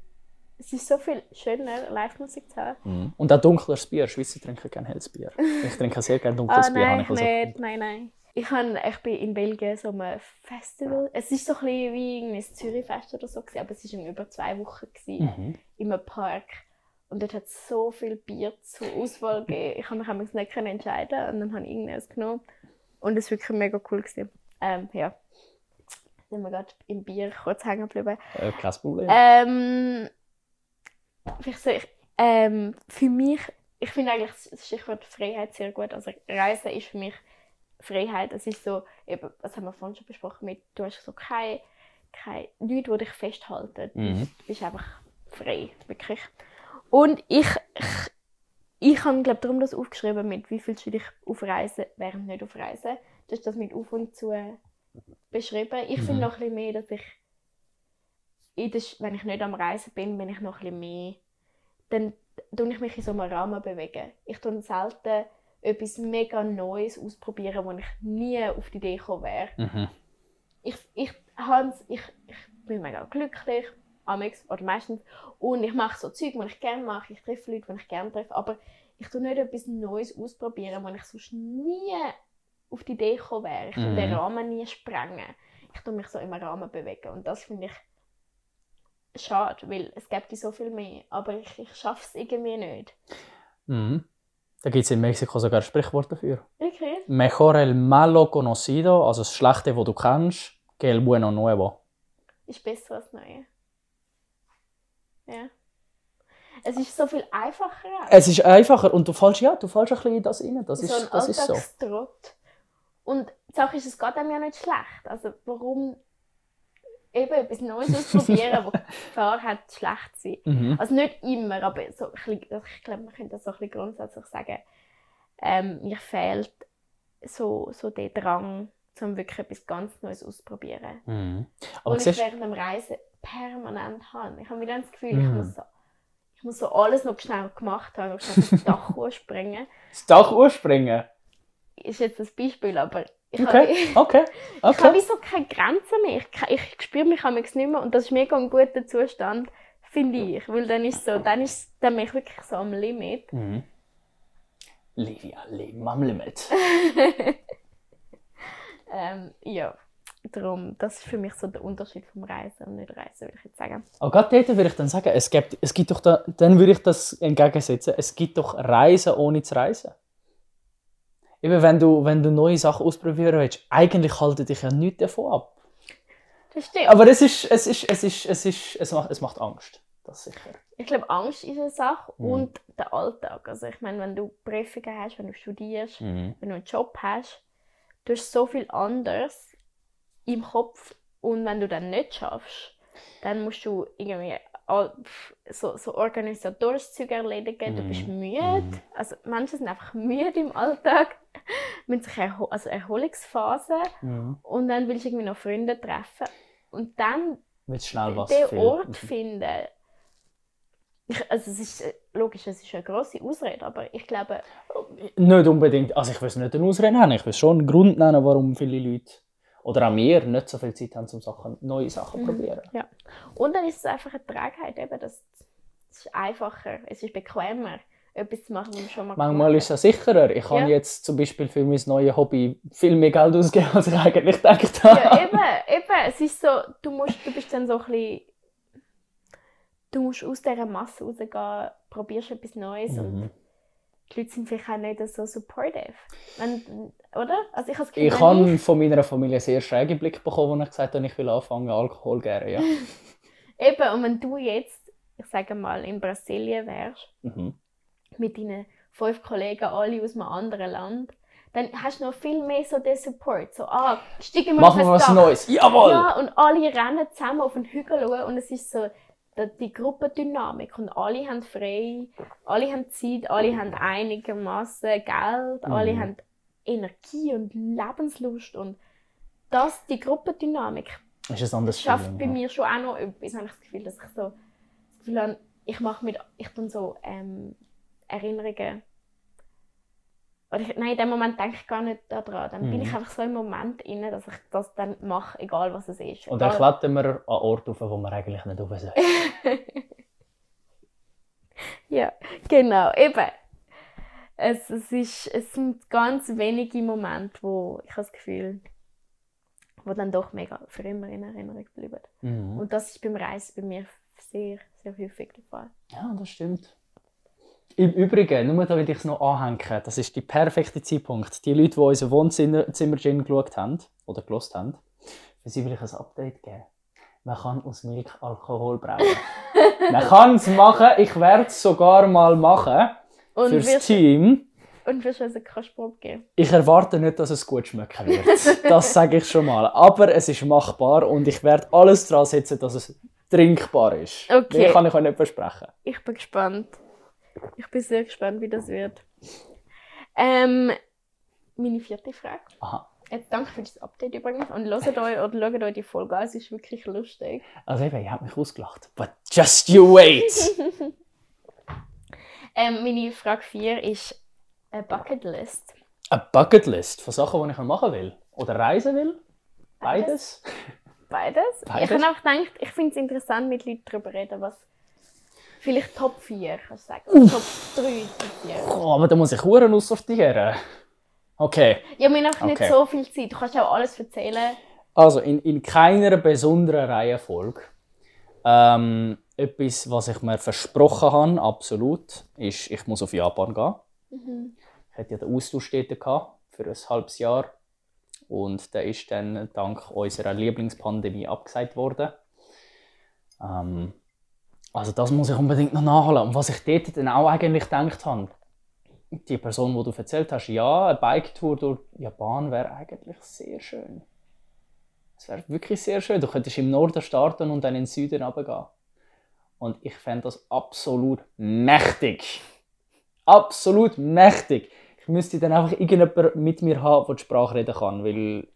Es ist so viel schöner, Live-Musik zu haben. Und auch dunkleres Bier. Schweizer trinken gerne helles Bier. Ich trinke sehr gerne dunkles Ah, Bier. nein, ich also nicht. Nein, nein. Ich, han, ich bin in Belgien so einem Festival. Es ist so ein bisschen wie das Zürichfest oder so, gewesen, aber es war über zwei Wochen gewesen, Mhm. in einem Park. Und dort hat es so viel Bier zur Auswahl *laughs* gegeben. Ich habe mich nicht entscheiden und dann habe ich irgendwas genommen. Und es war wirklich mega cool. Gewesen. Ähm, ja. Jetzt sind wir gerade im Bier kurz hängen geblieben. Äh, kein Problem. Ähm, vielleicht so, ich, ähm, für mich, ich finde eigentlich das Stichwort Freiheit sehr gut. Also Reisen ist für mich Freiheit. Es ist so, eben, was haben wir vorhin schon besprochen, mit, du hast so keine, keine Leute, die dich festhalten. Mhm. Du bist einfach frei, wirklich. Und ich, ich, ich habe, glaube darum das aufgeschrieben, mit wie fühlst du dich auf Reisen, während nicht auf Reisen. Du hast das mit auf und zu beschrieben. Ich Mhm. finde noch ein bisschen mehr, dass ich, in der, wenn ich nicht am Reisen bin, bin ich noch ein bisschen mehr, dann tue ich mich in so einem Rahmen bewegen. Ich tue selten etwas mega Neues ausprobieren, wo ich nie auf die Idee gekommen wäre Mhm. ich, ich, Hans, ich, ich bin mega glücklich, amix oder meistens, und ich mache so Zeug, die ich gerne mache, ich treffe Leute, die ich gerne treffe, aber ich tue nicht etwas Neues ausprobieren, wo ich sonst nie auf die Idee gekommen wäre. Ich Mhm. den Rahmen nie sprengen. Ich tue mich so im Rahmen bewegen und das finde ich schade, weil es gibt so viel mehr, aber ich, ich schaffe es irgendwie nicht. Mhm. Da gibt es in Mexiko sogar ein Sprichwort dafür. Okay. Mejor el malo conocido, also das Schlechte, das du kennst, que el bueno nuevo. ist besser als Neue. Ja. Es ist so viel einfacher. Es ist einfacher und du fällst, ja, du fällst ein bisschen in das rein. Das so ist, das ist so. Und die Sache ist, es geht einem ja nicht schlecht. Also warum eben etwas Neues *laughs* ausprobieren, wo die Gefahr hat, schlecht zu sein. Mhm. Also nicht immer, aber so ein bisschen, also ich glaube, man könnte das so ein bisschen grundsätzlich sagen, ähm, mir fehlt so, so der Drang, um wirklich etwas ganz Neues auszuprobieren. Mhm. Aber Und ich siehst, während dem Reisen permanent habe. Ich habe wieder das Gefühl, ich, Mhm. muss so, ich muss so alles noch schnell gemacht haben, noch schnell das Dach *laughs* hochspringen. das Dach urspringen. Ist jetzt das Beispiel, aber ich Okay, habe, *laughs* okay, ich habe okay. so keine Grenzen mehr. Ich, ich spüre mich manchmal nicht mehr und das ist mega ein guter Zustand, finde ich. Weil dann ist so, dann ist dann bin ich wirklich so am Limit. Mhm. Livia, Leben am Limit. *laughs* Ähm, ja, darum, das ist für mich so der Unterschied vom Reisen und nicht Reisen, würde ich jetzt sagen. Aber gerade dort würde ich dann sagen, es gibt, es gibt doch da, dann würde ich das entgegensetzen, es gibt doch Reisen ohne zu reisen. Eben, wenn du, wenn du neue Sachen ausprobieren willst, eigentlich haltet dich ja nichts davon ab. Das stimmt. Aber es ist, es ist, es ist, es ist, es macht, es macht Angst. Das sicher. Ich glaube, Angst ist eine Sache Mhm. und der Alltag. Also ich meine, wenn du Prüfungen hast, wenn du studierst, Mhm. wenn du einen Job hast, du hast so viel anderes im Kopf und wenn du dann nicht schaffst, dann musst du irgendwie so, so organisatorisches Zeug erledigen, du Mhm. bist müde. Also Menschen sind einfach müde im Alltag, *laughs* müssen sich erho also Erholungsphase Mhm. und dann willst du irgendwie noch Freunde treffen und dann Willst schnell was den Ort Mhm. finden. Ich, also es ist äh, logisch, es ist eine grosse Ausrede, aber ich glaube, Nicht unbedingt, also ich will es nicht eine Ausrede nennen, ich will schon einen Grund nennen, warum viele Leute oder auch wir nicht so viel Zeit haben, um Sachen, neue Sachen Mhm. zu probieren. ja. Und dann ist es einfach eine Trägheit, eben, das, es ist einfacher, es ist bequemer, etwas zu machen, was man schon mal Manchmal ist es sicherer. Ich habe Ja. jetzt zum Beispiel für mein neues Hobby viel mehr Geld ausgegeben, als ich eigentlich gedacht habe. Ja, eben, eben, es ist so, du, musst, du bist dann so ein bisschen, du musst aus dieser Masse rausgehen, probierst etwas Neues und Mhm. Die Leute sind vielleicht auch nicht so supportive. Wenn, oder? Also ich habe Ich habe von meiner Familie sehr schräge Blick bekommen, als ich gesagt habe, ich will anfangen, Alkohol gerne. Ja. *laughs* Eben, und wenn du jetzt, ich sage mal, in Brasilien wärst, Mhm. mit deinen fünf Kollegen, alle aus einem anderen Land, dann hast du noch viel mehr so den Support. So, ah, steigen wir Machen wir was Dach. Neues. Jawohl! Ja, und alle rennen zusammen auf den Hügel und es ist so die, Gruppendynamik und alle haben frei, alle haben Zeit, alle haben einigermaßen Geld, alle Mhm. haben Energie und Lebenslust und das, die Gruppendynamik Ist ein anderes schafft Feeling, bei ja. mir schon auch noch etwas, habe ich das Gefühl, dass ich so das Gefühl habe, ich mache mit, ich tue so ähm, Erinnerungen oder ich, nein, in dem Moment denke ich gar nicht daran. Dann bin Mhm. ich einfach so im Moment inne, dass ich das dann mache, egal was es ist. Und dann klettern wir an Orte rauf, wo wir eigentlich nicht rauf sollen. *laughs* Ja, genau, eben. Es, es, ist, es sind ganz wenige Momente, wo ich habe das Gefühl, wo dann doch mega für immer in Erinnerung bleiben. Mhm. Und das ist beim Reisen bei mir sehr, sehr häufig der Fall. Ja, das stimmt. Im Übrigen, nur damit ich es noch anhänge, das ist der perfekte Zeitpunkt. Die Leute, die unser Wohnzimmer Zimmer Gin geschaut haben oder gelost haben, für sie will ich ein Update geben. Man kann aus Milch Alkohol brauen. *laughs* Man kann es machen, ich werde es sogar mal machen Und fürs Team. und wirst du also keine Probe geben? Ich erwarte nicht, dass es gut schmecken wird. Das sage ich schon mal. Aber es ist machbar und ich werde alles daran setzen, dass es trinkbar ist. Okay. Mehr kann ich euch nicht versprechen. Ich bin gespannt. Ich bin sehr gespannt, wie das wird. Ähm, meine vierte Frage. Aha. Äh, danke für das Update übrigens. Und hört euch oder schaut euch die Folge an, es ist wirklich lustig. Also eben, ihr habt mich ausgelacht. But just you wait! *laughs* Ähm, meine Frage 4 ist eine Bucketlist. Eine Bucketlist von Sachen, die ich machen will. Oder reisen will. Beides. Beides? Beides? Ich habe auch gedacht, ich finde es interessant, mit Leuten darüber zu reden, was. Vielleicht Top 4, kannst du sagen. Top 3, Top 4. Oh, aber da muss ich Huren aussortieren. Okay. Ja, wir haben einfach nicht Okay. so viel Zeit. Du kannst auch alles erzählen. Also, in, in keiner besonderen Reihenfolge. Ähm, etwas, was ich mir versprochen habe, absolut, ist, ich muss auf Japan gehen. Ich hatte ja den Austausch dort gehabt, für ein halbes Jahr. Und der ist dann dank unserer Lieblingspandemie abgesagt worden. Ähm, also das muss ich unbedingt noch nachholen. Und was ich dort dann auch eigentlich gedacht habe, die Person, die du erzählt hast, ja, eine Bike-Tour durch Japan wäre eigentlich sehr schön. Es wäre wirklich sehr schön. Du könntest im Norden starten und dann in den Süden runtergehen. Und ich fände das absolut mächtig. Absolut mächtig. Ich müsste dann einfach irgendjemand mit mir haben, der die Sprache reden kann. Weil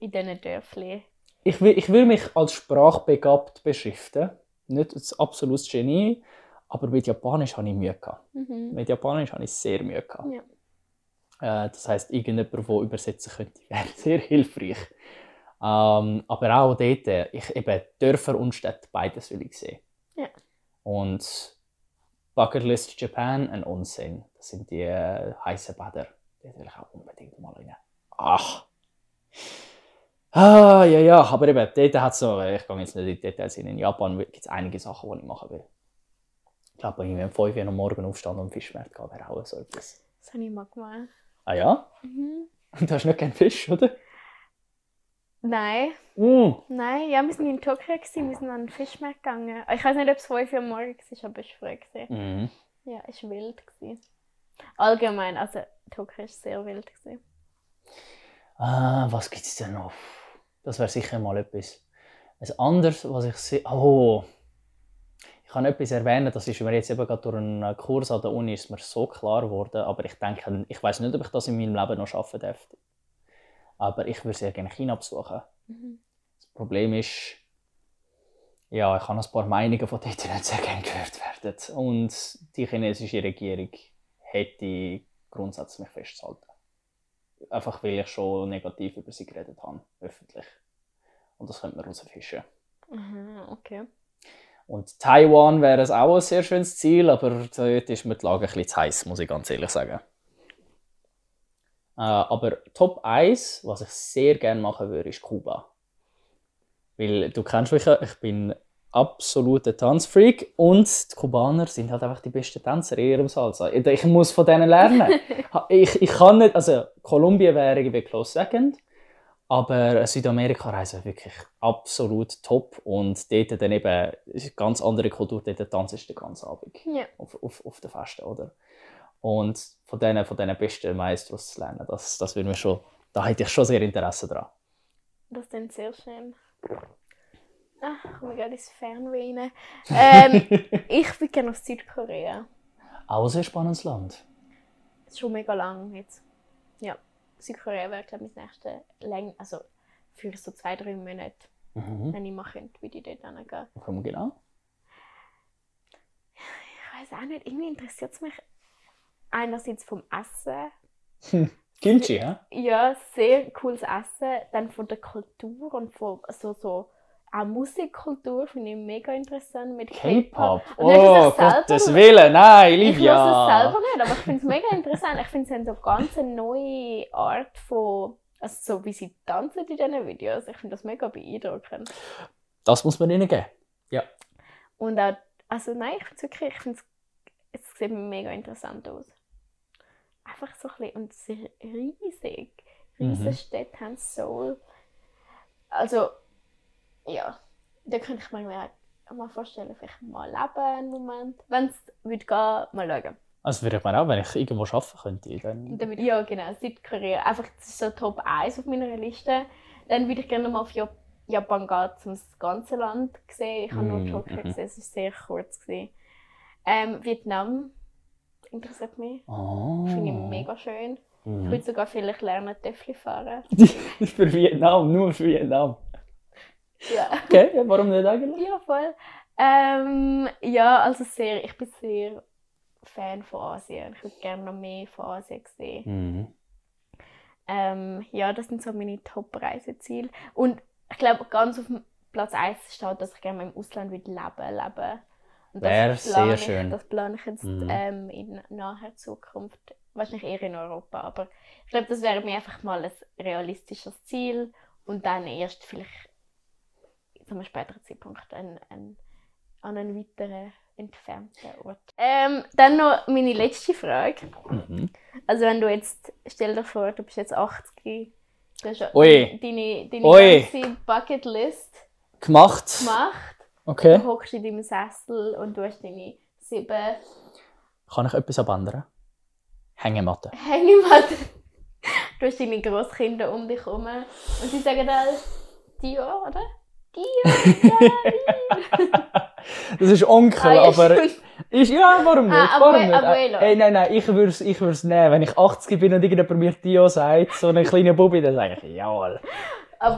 In diesen Dörfli. ich will, ich will mich als sprachbegabt beschriften. Nicht als absolutes Genie, aber mit Japanisch habe ich Mühe gehabt. Mhm. Mit Japanisch habe ich sehr Mühe gehabt. Ja. Äh, das heisst, irgendjemand, der übersetzen könnte, *laughs* wäre sehr hilfreich. Ähm, aber auch dort, ich, eben Dörfer und Städte, beides will ich sehen. Ja. Und Bucketlist Japan und Onsen, das sind die äh, heißen Bäder. Dort will ich auch unbedingt mal rein. Ach! Ah, ja, ja, aber eben, dort hat so, ich gehe jetzt nicht in die Details hin, in Japan gibt es einige Sachen, die ich machen will. Ich glaube, wenn ich um 5 Uhr am Morgen aufstehen und am Fischmarkt gehen, wäre auch so etwas. Das habe ich mal gemacht. Ah ja? Mhm. *laughs* Du hast nicht gerne Fisch, oder? Nein, Mm. nein, ja, wir waren in Tokio, gewesen, wir sind an den Fischmarkt gegangen. Ich weiß nicht, ob es 5 Uhr am Morgen war, aber es war früh. gewesen. Mhm. Ja, es war wild. Gewesen. Allgemein, also Tokio war sehr wild. Gewesen. Ah, was gibt es denn noch? Das wäre sicher mal etwas. Ein anderes, was ich sehe. Oh! Ich kann etwas erwähnen, das ist mir jetzt eben gerade durch einen Kurs an der Uni ist mir so klar geworden, aber ich denke, ich weiß nicht, ob ich das in meinem Leben noch schaffen darf. Aber ich würde sehr gerne China besuchen. Mhm. Das Problem ist, ja, ich habe ein paar Meinungen von dort nicht sehr gerne gehört werden. Und die chinesische Regierung hätte grundsätzlich festzuhalten. Einfach weil ich schon negativ über sie geredet habe, öffentlich. Und das könnte man rausfischen. Mhm, okay. Und Taiwan wäre es auch ein sehr schönes Ziel, aber dort ist mir die Lage ein bisschen zu heiß, muss ich ganz ehrlich sagen. Äh, aber Top 1, was ich sehr gerne machen würde, ist Kuba. Weil du kennst mich ja, ich bin absoluter Tanzfreak und die Kubaner sind halt einfach die besten Tänzer in ihrem Salsa. Ich muss von denen lernen. *laughs* ich, ich kann nicht, also Kolumbien wäre irgendwie close second, aber Südamerika reisen wirklich absolut top und dort dann eben ist eine ganz andere Kultur, dort tanzt du den ganzen Abend Ja. auf, auf, auf den Festen, oder? Und von denen, von denen besten Maestros zu lernen, das, das würde mir schon, da hätte ich schon sehr Interesse dran. Das klingt sehr schön. Ah, komm ich gerade ins Fernweh rein. Ähm, *laughs* ich würde gerne auf Südkorea. Auch ein sehr spannendes Land. Schon mega lang jetzt. Ja, Südkorea wäre, glaube ich, das nächste Läng also für so zwei, drei Monate, Mhm. wenn ich mal könnte, würde ich dort hingehen. Wir genau? Ich weiß auch nicht, irgendwie interessiert es mich einerseits vom Essen. *laughs* Kimchi, hä? Ja, sehr cooles Essen. Dann von der Kultur und von so, so auch Musikkultur finde ich mega interessant mit K-Pop. Oh, Gottes Willen, nein, Ich höre Livia. es selber nicht, aber ich finde es mega interessant. Ich finde, sie haben so ganz eine neue Art von, also so wie sie tanzen in diesen Videos. Ich finde das mega beeindruckend. Das muss man ihnen geben. Und auch, also nein, ich finde es wirklich, ich finde es, es sieht mega interessant aus. Einfach so ein bisschen, und es ist riesig. Riesige Mhm. Städte haben Seoul. Also, ja, da könnte ich mir mal- mal vorstellen, vielleicht mal leben einen Moment. Wenn es würde gehen, mal schauen. Also würde ich mir auch, wenn ich irgendwo arbeiten könnte, dann... Dann würde- Ja, genau, Südkorea. Einfach, das ist so Top 1 auf meiner Liste. Dann würde ich gerne mal auf Jap Japan gehen, um das ganze Land zu sehen. Ich habe nur Mm, Tokio mhm. gesehen, es war sehr kurz. Gewesen. Ähm, Vietnam interessiert mich. Oh. Finde ich mega schön. Ich Mhm. würde sogar vielleicht lernen, Töffel fahren. *laughs* für Vietnam, nur für Vietnam. Ja, Okay, ja, warum nicht eigentlich? ja voll. Ähm, ja, also sehr, ich bin sehr Fan von Asien. Ich würde gerne noch mehr von Asien sehen. Mhm. Ähm, ja, das sind so meine Top-Reiseziele. Und ich glaube, ganz auf Platz 1 steht, dass ich gerne mal im Ausland würde leben das Wäre sehr ich, schön. Das plane ich jetzt Mhm. ähm, in naher Zukunft. Wahrscheinlich eher in Europa. Aber ich glaube, das wäre mir einfach mal ein realistisches Ziel. Und dann erst vielleicht zu einem späteren Zeitpunkt ein, ein, an einen weiteren entfernten Ort. Ähm, dann noch meine letzte Frage. Mhm. Also wenn du jetzt, stell dir vor, du bist jetzt 80, du hast Ui. deine, deine Ui. ganze Bucketlist Gemacht. gemacht, Okay. du hockst in deinem Sessel und du hast deine sieben Kann ich etwas abändern? Hängematte. Hängematten. Du hast deine Grosskinder um dich herum und sie sagen alle, Dio, oder? *laughs* Das ist Onkel, Ah, aber... Ist, ja, warum nicht? Ah, warum nicht? Abuelo. Ey, nein, nein, ich würde es ich würd's nehmen. Wenn ich 80 bin und irgendjemand mir Tio sagt, so ein kleiner Bubi, dann sage ich, jawohl,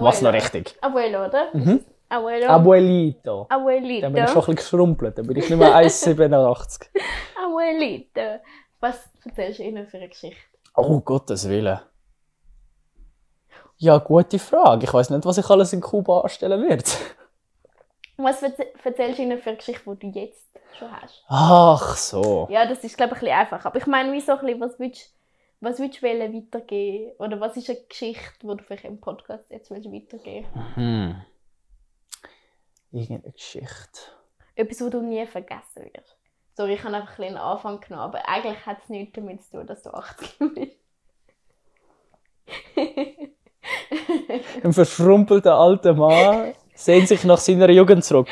mach's noch richtig. Abuelo, oder? Mhm. Abuelo. Abuelito. Abuelito. Dann bin ich schon ein bisschen geschrumpelt, dann bin ich nicht mehr 1,87. *laughs* Abuelito. Was erzählst du ihnen für eine Geschichte? Oh, Gottes Willen. Ja, gute Frage. Ich weiß nicht, was ich alles in Kuba anstellen werde. Was erzählst du ihnen für eine Geschichte, die du jetzt schon hast? Ach so. Ja, das ist, glaube ich, ein bisschen einfach. Aber ich meine, wie so ein bisschen, was willst, was willst du weitergeben? Oder was ist eine Geschichte, die du vielleicht im Podcast jetzt willst weitergeben Hm. Irgendeine Geschichte. Etwas, das du nie vergessen wirst. Sorry, ich habe einfach ein einen Anfang genommen, aber eigentlich hat es nichts damit zu tun, dass du 80 bist. Ein verschrumpelter alter Mann sehnt sich nach seiner Jugend zurück.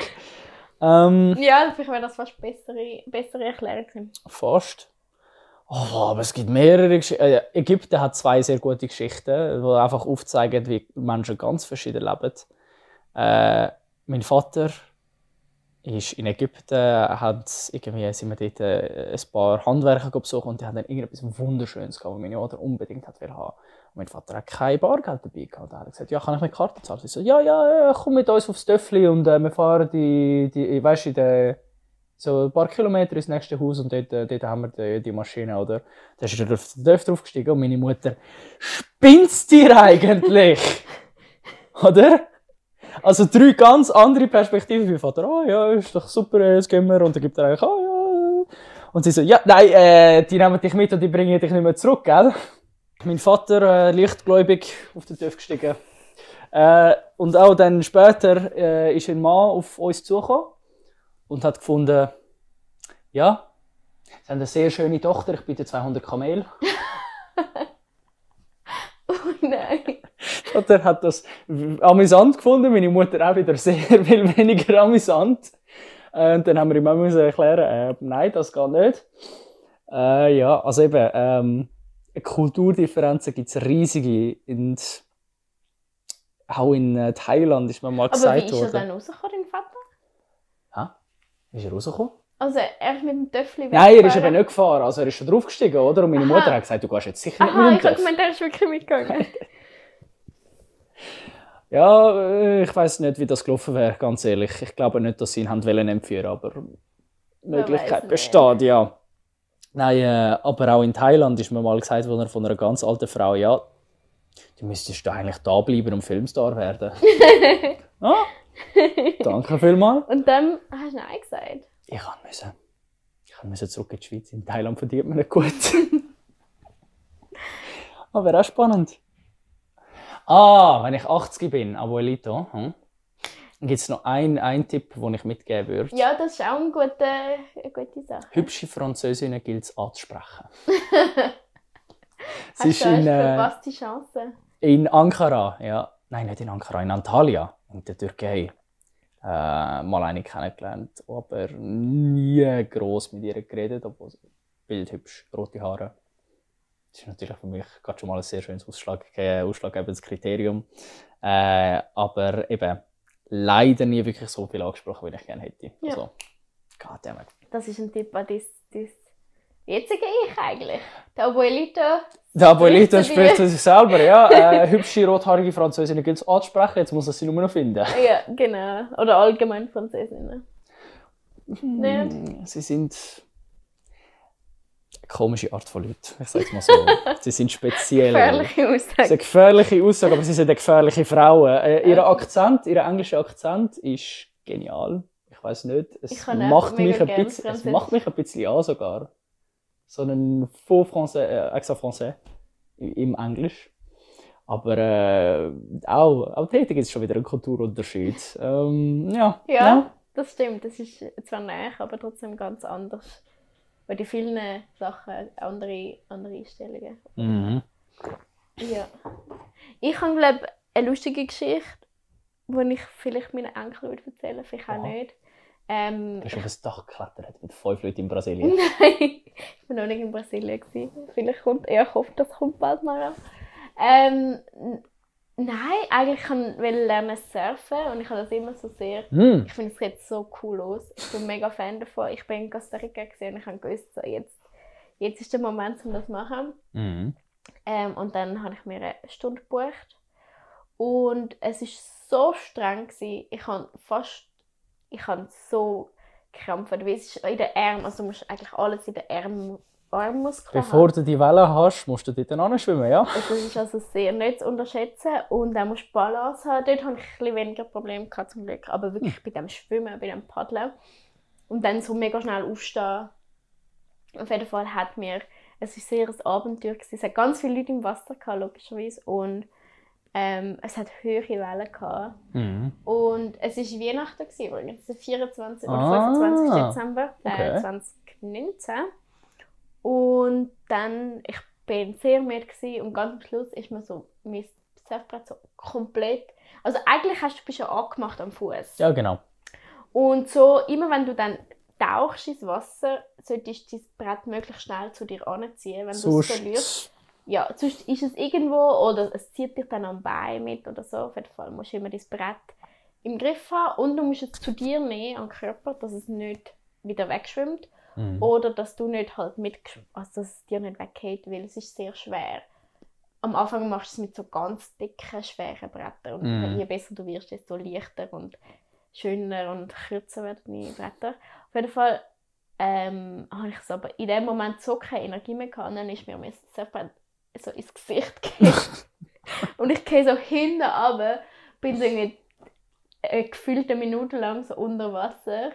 Ähm, ja, vielleicht wäre das fast bessere, bessere Erklärung fast. Oh, aber es gibt mehrere Geschichten. Äh, Ägypten hat zwei sehr gute Geschichten, die einfach aufzeigen, wie Menschen ganz verschieden leben. Äh, mein Vater ist in Ägypten, hat irgendwie sind wir dort äh, ein paar Handwerker besucht und die haben dann irgendetwas Wunderschönes gehabt, was meine Mutter unbedingt hat haben. Und mein Vater hat kein Bargeld dabei gehabt. Er hat gesagt, ja, kann ich mit Karte zahlen? Sie so, ja, ja, ja, komm mit uns aufs Töffli und äh, wir fahren die, die weißt, in den so ein paar Kilometer ins nächste Haus und dort, äh, dort haben wir die, die Maschine, oder? Da ist er auf den Dörf draufgestiegen und meine Mutter, spinnst dir eigentlich? *laughs* oder? Also drei ganz andere Perspektiven. Mein Vater, oh ja, ist doch super, äh, jetzt gehen wir. Und dann gibt er eigentlich, oh ja. Und sie so, ja, nein, äh, die nehmen dich mit und die bringen dich nicht mehr zurück, gell? Mein Vater, äh, lichtgläubig, auf den Dörf gestiegen. Äh, und auch dann später äh, ist ein Mann auf uns zugekommen und hat gefunden, ja, sie haben eine sehr schöne Tochter, ich biete 200 Kamel. *laughs* Oh nein. Und er hat das amüsant gefunden, meine Mutter auch wieder sehr *laughs* viel weniger amüsant. Äh, Und dann haben wir ihm auch erklären, äh, nein, das geht nicht. Äh, ja, also eben, ähm, Kulturdifferenzen gibt es riesige. Und auch in äh, Thailand ist mir mal Aber wie gesagt ist er worden. dann rausgekommen, dein Vater? Ist er rausgekommen? Also, er ist mit dem Töffel Nein, er ist eben nicht gefahren. Also er ist schon draufgestiegen, oder? Und meine Aha. Mutter hat gesagt, du gehst jetzt sicher nicht Aha, mit ich dem habe Töff. gemeint, er ist wirklich mitgegangen. *laughs* Ja, äh, ich weiß nicht, wie das gelaufen wäre, ganz ehrlich. Ich glaube nicht, dass sie ihn haben wollen entführen, aber Möglichkeit weiss besteht, ja. Nein, äh, aber auch in Thailand ist mir mal gesagt worden von einer ganz alten Frau, ja, du müsstest da eigentlich da bleiben und Filmstar werden. *laughs* ah, danke vielmals. Und dann hast du Nein gesagt. Ich kann müssen. Ich kann müssen zurück in die Schweiz. In Thailand verdient man nicht gut. Aber *laughs* wäre auch spannend. Ah, wenn ich 80 bin, Abuelito, hm, gibt es noch einen, einen Tipp, den ich mitgeben würde. Ja, das ist auch eine gute, eine gute Sache. Hübsche Französinnen gilt *laughs* es anzusprechen. Hast ist in, äh, verpasste Chance? in Ankara, ja. Nein, nicht in Ankara, in Antalya, in der Türkei. Äh, mal eine kennengelernt, aber nie gross mit ihr geredet, obwohl sie bildhübsch, rote Haare. Das ist natürlich für mich gerade schon mal ein sehr schönes Ausschlag, äh, ausschlaggebendes Kriterium. Äh, aber eben leider nie wirklich so viel angesprochen, wie ich gerne hätte. Ja. Also, goddammit. Das ist ein Tipp an dein, dein jetzige Ich eigentlich. Der Abuelito. Der Abuelito Spricht zu sich selber, ja. *laughs* Äh, hübsche, rothaarige Französin gilt es anzusprechen, jetzt muss er sie nur noch finden. Ja, genau. Oder allgemein Französinnen. Mm, Sie sind komische Art von Leuten, ich sage es mal so. *laughs* sie sind speziell. Gefährliche Aussage. sind gefährliche Aussagen, aber sie sind eine gefährliche Frauen. Äh, ihr Akzent, ihr englischer Akzent ist genial. Ich weiß nicht, Ich es macht, mich ein bisschen, es macht mich ein bisschen an sogar. So einen faux français, äh, accent français im Englisch. Aber äh, auch, auch dort gibt es schon wieder einen Kulturunterschied. Ähm, ja, Ja, das stimmt. Das ist zwar näher, aber trotzdem ganz anders. Weil die vielen Sachen andere, andere Einstellungen. Mhm. Ja. Ich habe, glaube eine lustige Geschichte, die ich vielleicht meinen Enkeln würde erzählen vielleicht auch Aha. nicht. Ähm, Du bist auf das *laughs* Dach geklettert mit fünf Leuten in Brasilien. Nein, ich war noch nicht in Brasilien. Gewesen. Vielleicht kommt, ja, ich hoffe, das kommt bald mal an. Ähm, nein, eigentlich kann ich lernen surfen und ich habe das immer so sehr. Hm. Ich finde es sieht so cool aus. Ich bin mega Fan davon. Ich bin in Costa Rica und ich habe gewusst, so jetzt, jetzt ist der Moment, um das zu machen. Mhm. Ähm, und dann habe ich mir eine Stunde gebucht. Und es ist so streng. Gewesen. Ich habe fast. Ich habe so gekrampft. Weil es ist in den Armen. Also du musst eigentlich alles in den Arm, Armmuskeln Bevor du die Welle hast, musst du dort dann schwimmen, ja? Also das ist also sehr nicht zu unterschätzen. Und dann musst du Balance haben. Dort hatte ich ein weniger Probleme gehabt, zum Glück. Aber wirklich bei dem Schwimmen, bei dem Paddeln. Und dann so mega schnell aufstehen. Auf jeden Fall hat mir, es war sehr ein Abenteuer. Gewesen. Es hat ganz viele Leute im Wasser, gehabt, logischerweise. Und ähm, es hat hohe Wellen. Gehabt. Mhm. Und es war Weihnachten, gewesen, übrigens, der 24. oder Ah, 25. Dezember okay. 2019. Und dann, ich bin sehr müde gewesen, und ganz am Schluss ist mir so mein Surfbrett so komplett, also eigentlich hast du bist ja angemacht am Fuß. Ja, genau. Und so, immer wenn du dann tauchst ins Wasser, solltest du dein Brett möglichst schnell zu dir anziehen, wenn du es verlierst. Sonst. Ja, sonst ist es irgendwo oder es zieht dich dann am Bein mit oder so. Auf jeden Fall musst du immer dein Brett im Griff haben und du musst es zu dir nehmen, am Körper, dass es nicht wieder wegschwimmt Mhm. oder dass du nicht halt mit, also dass es dir nicht weggeht, weil es ist sehr schwer. Am Anfang machst du es mit so ganz dicken, schweren Brettern und Mhm. je besser du wirst, desto leichter und schöner und kürzer werden die Bretter. Auf jeden Fall ähm, habe ich es aber in dem Moment so keine Energie mehr gehabt und dann ist mir mein Surfbrett so ins Gesicht gefallen. *laughs* und ich gehe so hinten runter, bin so irgendwie eine gefühlte Minute lang so unter Wasser.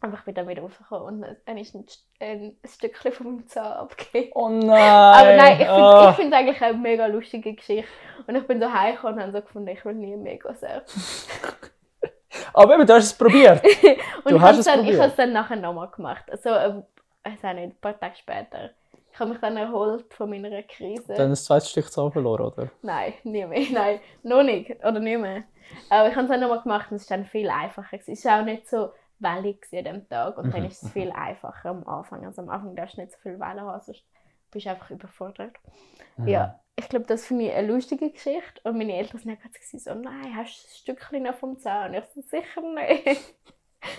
Aber ich bin dann wieder rausgekommen und dann ist ein, ein Stückchen von meinem Zahn abgegeben. Oh nein! Aber nein, ich finde es eigentlich eine mega lustige Geschichte. Und ich bin so heimgekommen und habe so gefunden, ich will nie mega surfen. *laughs* Aber eben, du hast es probiert. *laughs* Und Du ich hast habe es dann, ich probiert. habe es dann nachher nochmal gemacht. Also, äh, ich weiß nicht, ein paar Tage später. Ich habe mich dann erholt von meiner Krise. Dann das zweite Stück Zahn verloren, oder? Nein, nie mehr. *laughs* Nein, noch nicht. Oder nicht mehr. Aber ich habe es dann nochmal gemacht und es war dann viel einfacher. Es war auch nicht so wellig an dem Tag. Und dann Mhm, ist es viel einfacher am Anfang. Also am Anfang darfst du nicht so viel Wellen haben, sonst bist du einfach überfordert. Mhm. Ja, ich glaube, das finde ich eine lustige Geschichte. Und meine Eltern sind gerade so, nein, hast du ein Stückchen noch vom Zahn? Ich so, sicher nicht. *laughs*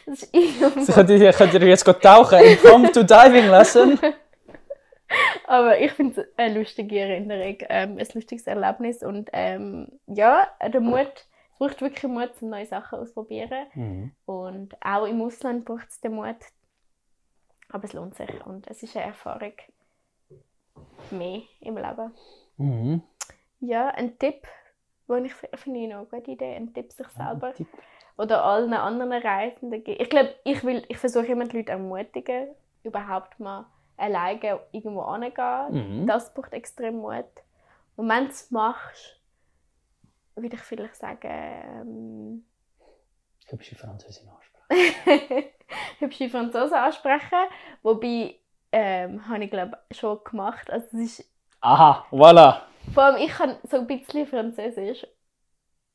Das ist Sie irgendwo. könnt ihr, könnt ihr jetzt tauchen. Impromptu Diving Lesson. *laughs* Aber ich finde es eine lustige Erinnerung, ähm, ein lustiges Erlebnis und ähm, ja, der Mut, es braucht wirklich Mut, um neue Sachen auszuprobieren Mhm. und auch im Ausland braucht es den Mut, aber es lohnt sich und es ist eine Erfahrung mehr im Leben. Mhm. Ja, ein Tipp, den ich finde ich noch eine gute Idee, ein Tipp sich selber Tipp. oder allen anderen Reisenden geben. Ich glaube, ich, will, ich versuche immer die Leute ermutigen, überhaupt mal alleine irgendwo anzugehen. Mhm. Das braucht extrem Mut. Und wenn du es machst, würde ich vielleicht sagen, ähm, Hübsche Französin ansprechen. *laughs* hübsche Franzosen ansprechen. Wobei, ähm, habe ich glaube schon gemacht. Also es ist, Aha, voilà. vor allem ich kann so ein bisschen Französisch.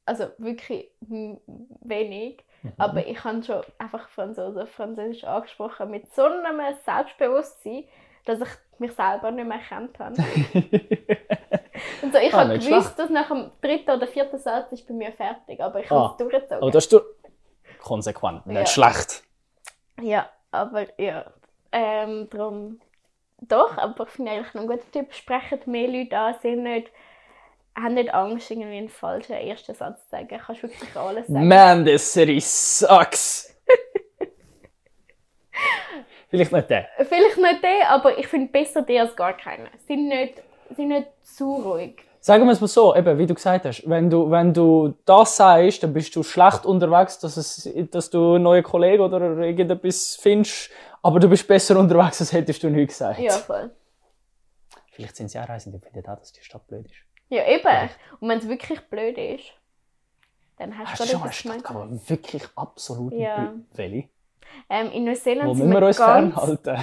Also wirklich wenig. Mhm. Aber ich habe schon einfach Franzosen Französisch angesprochen mit so einem Selbstbewusstsein, dass ich mich selber nicht mehr erkannt habe. *laughs* *laughs* Und so, ich Ah, habe gewusst, dass nach dem dritten oder vierten Satz ist bei mir fertig, aber ich habe Ah. es durchgezogen. Aber das ist du konsequent, nicht Ja. schlecht. Ja, aber ja, ähm, darum doch, aber ich finde eigentlich noch ein guter Tipp, sprechen mehr Leute an, sind nicht, haben nicht Angst, irgendwie einen falschen ersten Satz zu sagen. Du kannst wirklich alles sagen. Man, this city sucks. *laughs* Vielleicht nicht der. Vielleicht nicht der, aber ich finde besser der als gar keiner. Sind nicht, sind nicht zu ruhig. Sagen wir es mal so, eben, wie du gesagt hast, wenn du, wenn du das sagst, dann bist du schlecht unterwegs, dass, es, dass du einen neuen Kollegen oder irgendetwas findest, aber du bist besser unterwegs, als hättest du nichts gesagt. Ja, voll. Vielleicht sind sie auch Reisende und finden auch, dass die Stadt blöd ist. Ja, eben. Und wenn es wirklich blöd ist, dann hast, Hast du schon eine Stadt die wirklich absolut Ja. blöd? Ähm, in Neuseeland Wo sind müssen wir wir uns ganz, fernhalten?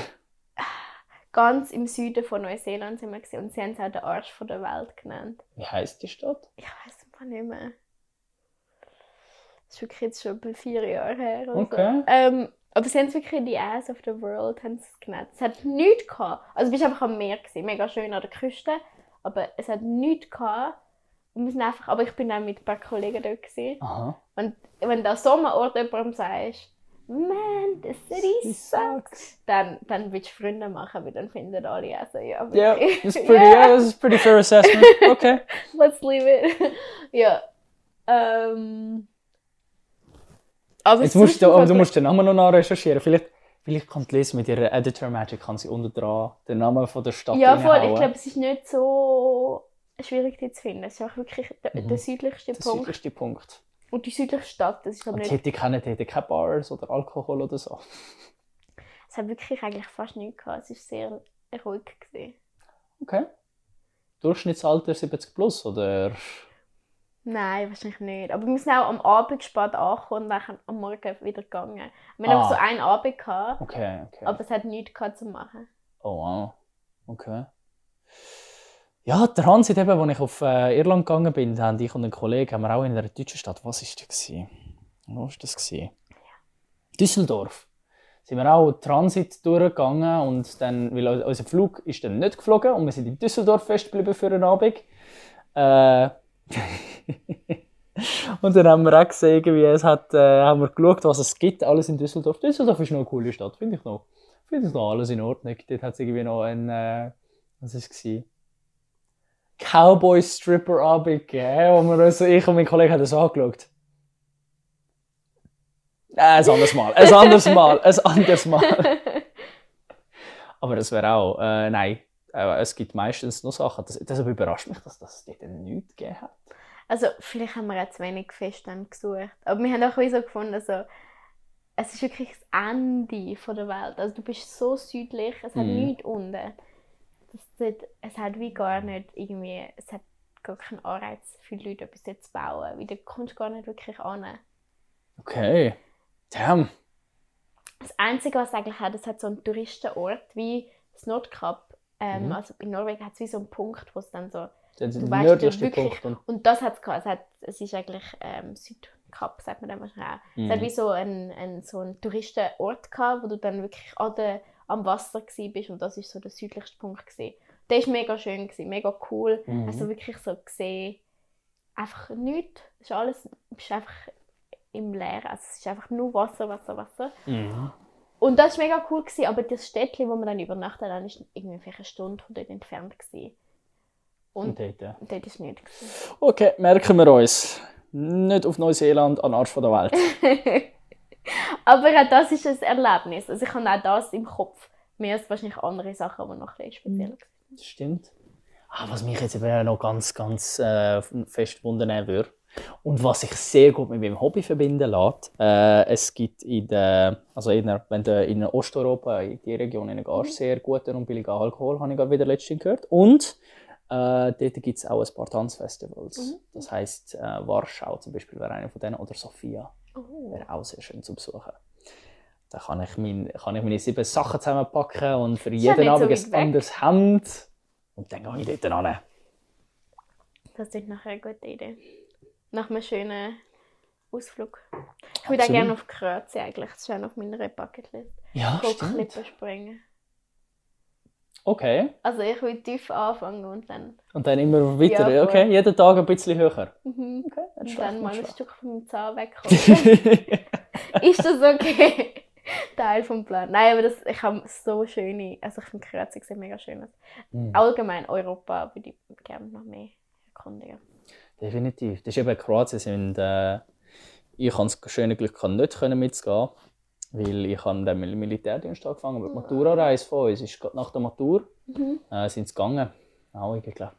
Ganz im Süden von Neuseeland sind wir gewesen. und sie haben es auch den Arsch von der Welt genannt. Wie heisst die Stadt? Ich weiß es nicht mehr. Das ist wirklich jetzt schon etwa vier Jahre her. Okay. So. Ähm, aber sie haben es wirklich die Ass of the World haben sie es genannt. Es hat nichts gehabt. Also du bist einfach am Meer gewesen, mega schön an der Küste, aber es hat nichts gehabt. Wir sind einfach, aber ich bin auch mit ein paar Kollegen dort gewesen. Aha. Und wenn du an so einem Ort jemandem sagst, man, the city sucks, dann, dann willst du Freunde machen, weil dann finden alle auch so, ja, wirklich. das *laughs* ist pretty, yeah, das ist pretty fair assessment. Okay. *laughs* Let's leave it. *laughs* ja. Ähm. Aber Jetzt musst du, du musst den Namen noch nachrecherchieren. Vielleicht, vielleicht die Liz mit ihrer Editor Magic kann sie unten dran den Namen von der Stadt Ja, voll. Ich glaube, es ist nicht so schwierig, die zu finden. Es ist auch wirklich der, Mhm. der südlichste der Punkt. südlichste Punkt. Und die südlichste Stadt, das ist Und nicht. die hätte keine, die hätte keine Bars oder Alkohol oder so. Es hat wirklich eigentlich fast nichts gehabt. Es war sehr ruhig. Gewesen. Okay. Durchschnittsalter 70 plus, oder? Nein, wahrscheinlich nicht. Aber wir sind auch am Abend spät angekommen und dann am Morgen wieder gegangen. Wir haben Ah. einfach so einen Abend gehabt, Okay, okay. aber es hat nichts gehabt zu machen. Oh wow. Okay. Ja, Transit eben, als ich auf äh, Irland gegangen bin, haben ich und ein Kollege haben wir auch in einer deutschen Stadt. Was ist das? Wo war das gewesen? Düsseldorf. Sind wir auch Transit durchgegangen und dann, weil un- unser Flug ist dann nicht geflogen und wir sind in Düsseldorf festgeblieben für einen Abend. Äh, *laughs* und dann haben wir auch gesehen, irgendwie, es hat, äh, haben wir geschaut, was es gibt, alles in Düsseldorf. Düsseldorf ist noch eine coole Stadt, finde ich noch. Finde ich noch alles in Ordnung. Dort hat es irgendwie noch ein, äh, was war es? Cowboy-Stripper-Abend gegeben, wo wir uns, ich und mein Kollege haben das angeschaut. Äh, ein anderes Mal, ein anderes Mal, ein anderes Mal. Aber das wäre auch, äh, nein, äh, es gibt meistens noch Sachen. Das, deshalb überrascht mich, dass das dort nichts gegeben hat. Also, vielleicht haben wir auch zu wenig fest dann gesucht. Aber wir haben auch so gefunden, also, es ist wirklich das Ende von der Welt. Also, du bist so südlich, es hat Mhm. nichts unten. Das, dort- es hat wie gar nicht irgendwie, es hat gar keinen Anreiz für Leute, etwas dort zu bauen. Weil du kommst gar nicht wirklich an. Okay. Damn. Das Einzige, was es eigentlich hat, es hat so einen Touristenort wie das Nordkap. Ähm, Mhm. Also in Norwegen hat es wie so einen Punkt, wo es dann so Das ist Du weißt nördlichste wirklich- Punkt. Und, das hat es gehabt. Es, hat, es ist eigentlich ähm, Südkap, sagt man dann wahrscheinlich auch. Es hat Mhm. wie so einen, einen, so einen Touristenort gehabt, wo du dann wirklich an der, am Wasser bist und das ist so der südlichste Punkt gewesen. Der ist mega schön gewesen, mega cool. Mhm. Also wirklich so gesehen, einfach nichts. Es ist alles, du bist einfach im Leeren. Also es ist einfach nur Wasser, Wasser, Wasser. Mhm. Und das war mega cool, gewesen, aber das Städtchen, wo wir dann übernachtet haben, ist irgendwie vielleicht eine Stunde von dort entfernt. Gewesen. Und Und dort, ja. dort war es nicht. Gewesen. Okay, merken wir uns. Nicht auf Neuseeland, an Arsch von der Welt. *laughs* Aber auch das ist ein Erlebnis. Also ich habe auch das im Kopf. Mehr als wahrscheinlich andere Sachen, die noch ein bisschen speziell waren. Das stimmt. Ah, was mich jetzt eben noch ganz, ganz äh, fest wundern würde. Und was sich sehr gut mit meinem Hobby verbinden lässt, äh, es gibt in der, also in der, wenn du in Osteuropa, in die Region gehst, sehr guten und billigen Alkohol, habe ich gerade wieder letztens gehört. Und äh, dort gibt es auch ein paar Tanzfestivals. Das heisst, äh, Warschau zum Beispiel wäre einer von denen, oder Sofia Oh. wäre auch sehr schön zu besuchen. Da kann ich, mein, kann ich meine sieben Sachen zusammenpacken und für jeden so Abend weit ein anderes Hemd. Und dann gehe ich dort an. Das ist nachher eine gute Idee. Nach einem schönen Ausflug. Ich würde auch gerne auf Kroatien eigentlich. Das ist auch auf meiner Bucketlist. Ja, stimmt. Klippen springen. Okay. Also ich will tief anfangen und dann, Und dann immer weiter. Ja, okay, jeden Tag ein bisschen höher. mhm. Okay, und dann mal ein Stück vom Zahn wegkommen. *laughs* ist das okay? Teil vom Plan. Nein, aber das, ich habe so schöne, also ich finde Kroatien sieht mega schön. Mhm. Allgemein Europa würde ich gerne noch mehr erkundigen. Definitiv. Das ist eben Kroatien. Sind, äh, ich hatte das schöne Glück, nicht können mitzugehen weil ich habe dann mit dem Militärdienst angefangen. Aber die Matura-Reise von uns ist gerade nach der Matur Mhm. äh, sind sie gegangen. Auch, ich glaube,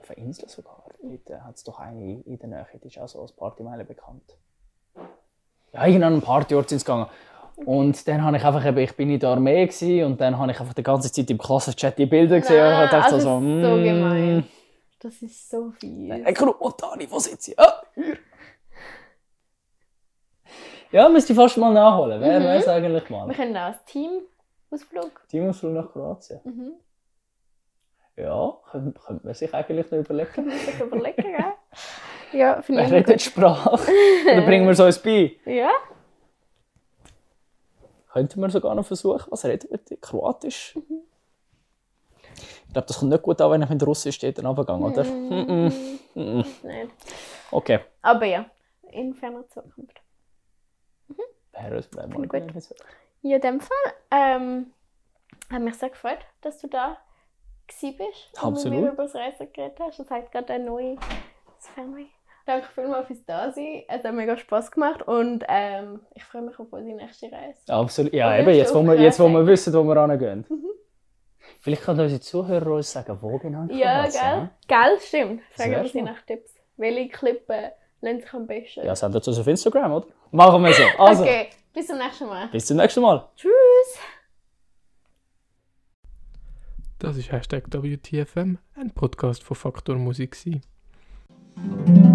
auf einer Insel sogar. Dort äh, hat es doch eine in der Nähe, die ist auch so als Partymeile bekannt. Ja, irgendein Partyort sind sie gegangen. Und dann habe ich einfach, eben, ich bin in der Armee gewesen, und dann habe ich einfach die ganze Zeit im Klassenchat die Bilder gesehen und Nein, ich dachte also so, das ist so mm, gemein. Das ist so fies. Hey, und Dani, wo sind sie? Ah, hier. Ja, müsste ich fast mal nachholen. Wer Mhm. weiß eigentlich Wir mal? können auch als Teamausflug. Teamausflug nach Kroatien. Mhm. Ja, könnte, könnte man sich eigentlich noch überlegen. Sich überlegen, gell? Ja, finde Wer ich redet gut. Sprache? Oder bringen wir es uns bei? Ja, Könnten wir sogar noch versuchen, was reden wir? denn? Kroatisch? Ich glaube, das kommt nicht gut an, wenn ich mit Russisch dort runtergehe, oder? Mm -mm. Mm nicht. Okay. Aber ja, in ferner Zukunft. Wäre es wäre mal Gut. eine. Ja, in dem Fall ähm, hat mich sehr gefreut, dass du da gewesen bist und Absolut. mit mir über das Reisen geredet hast. Das hat gerade ein neues Fernweh. Danke vielmals fürs Dasein. Es hat mega Spass gemacht und ähm, ich freue mich auf unsere nächste Reise. Absolut. Ja, Und eben, jetzt wo, wir, jetzt, wo wir wissen, wo wir hingehen. Vielleicht können unsere Zuhörer uns sagen, wo genau Ja, gell? Gell, stimmt. Wär wir sie nach Tipps. Welche Klippen lernen sich am besten? Ja, sendet uns auf Instagram, oder? Machen wir so. Also, Okay, bis zum nächsten Mal. bis zum nächsten Mal. Tschüss! Das ist Hashtag WTFM, ein Podcast von Faktor Musik. gewesen.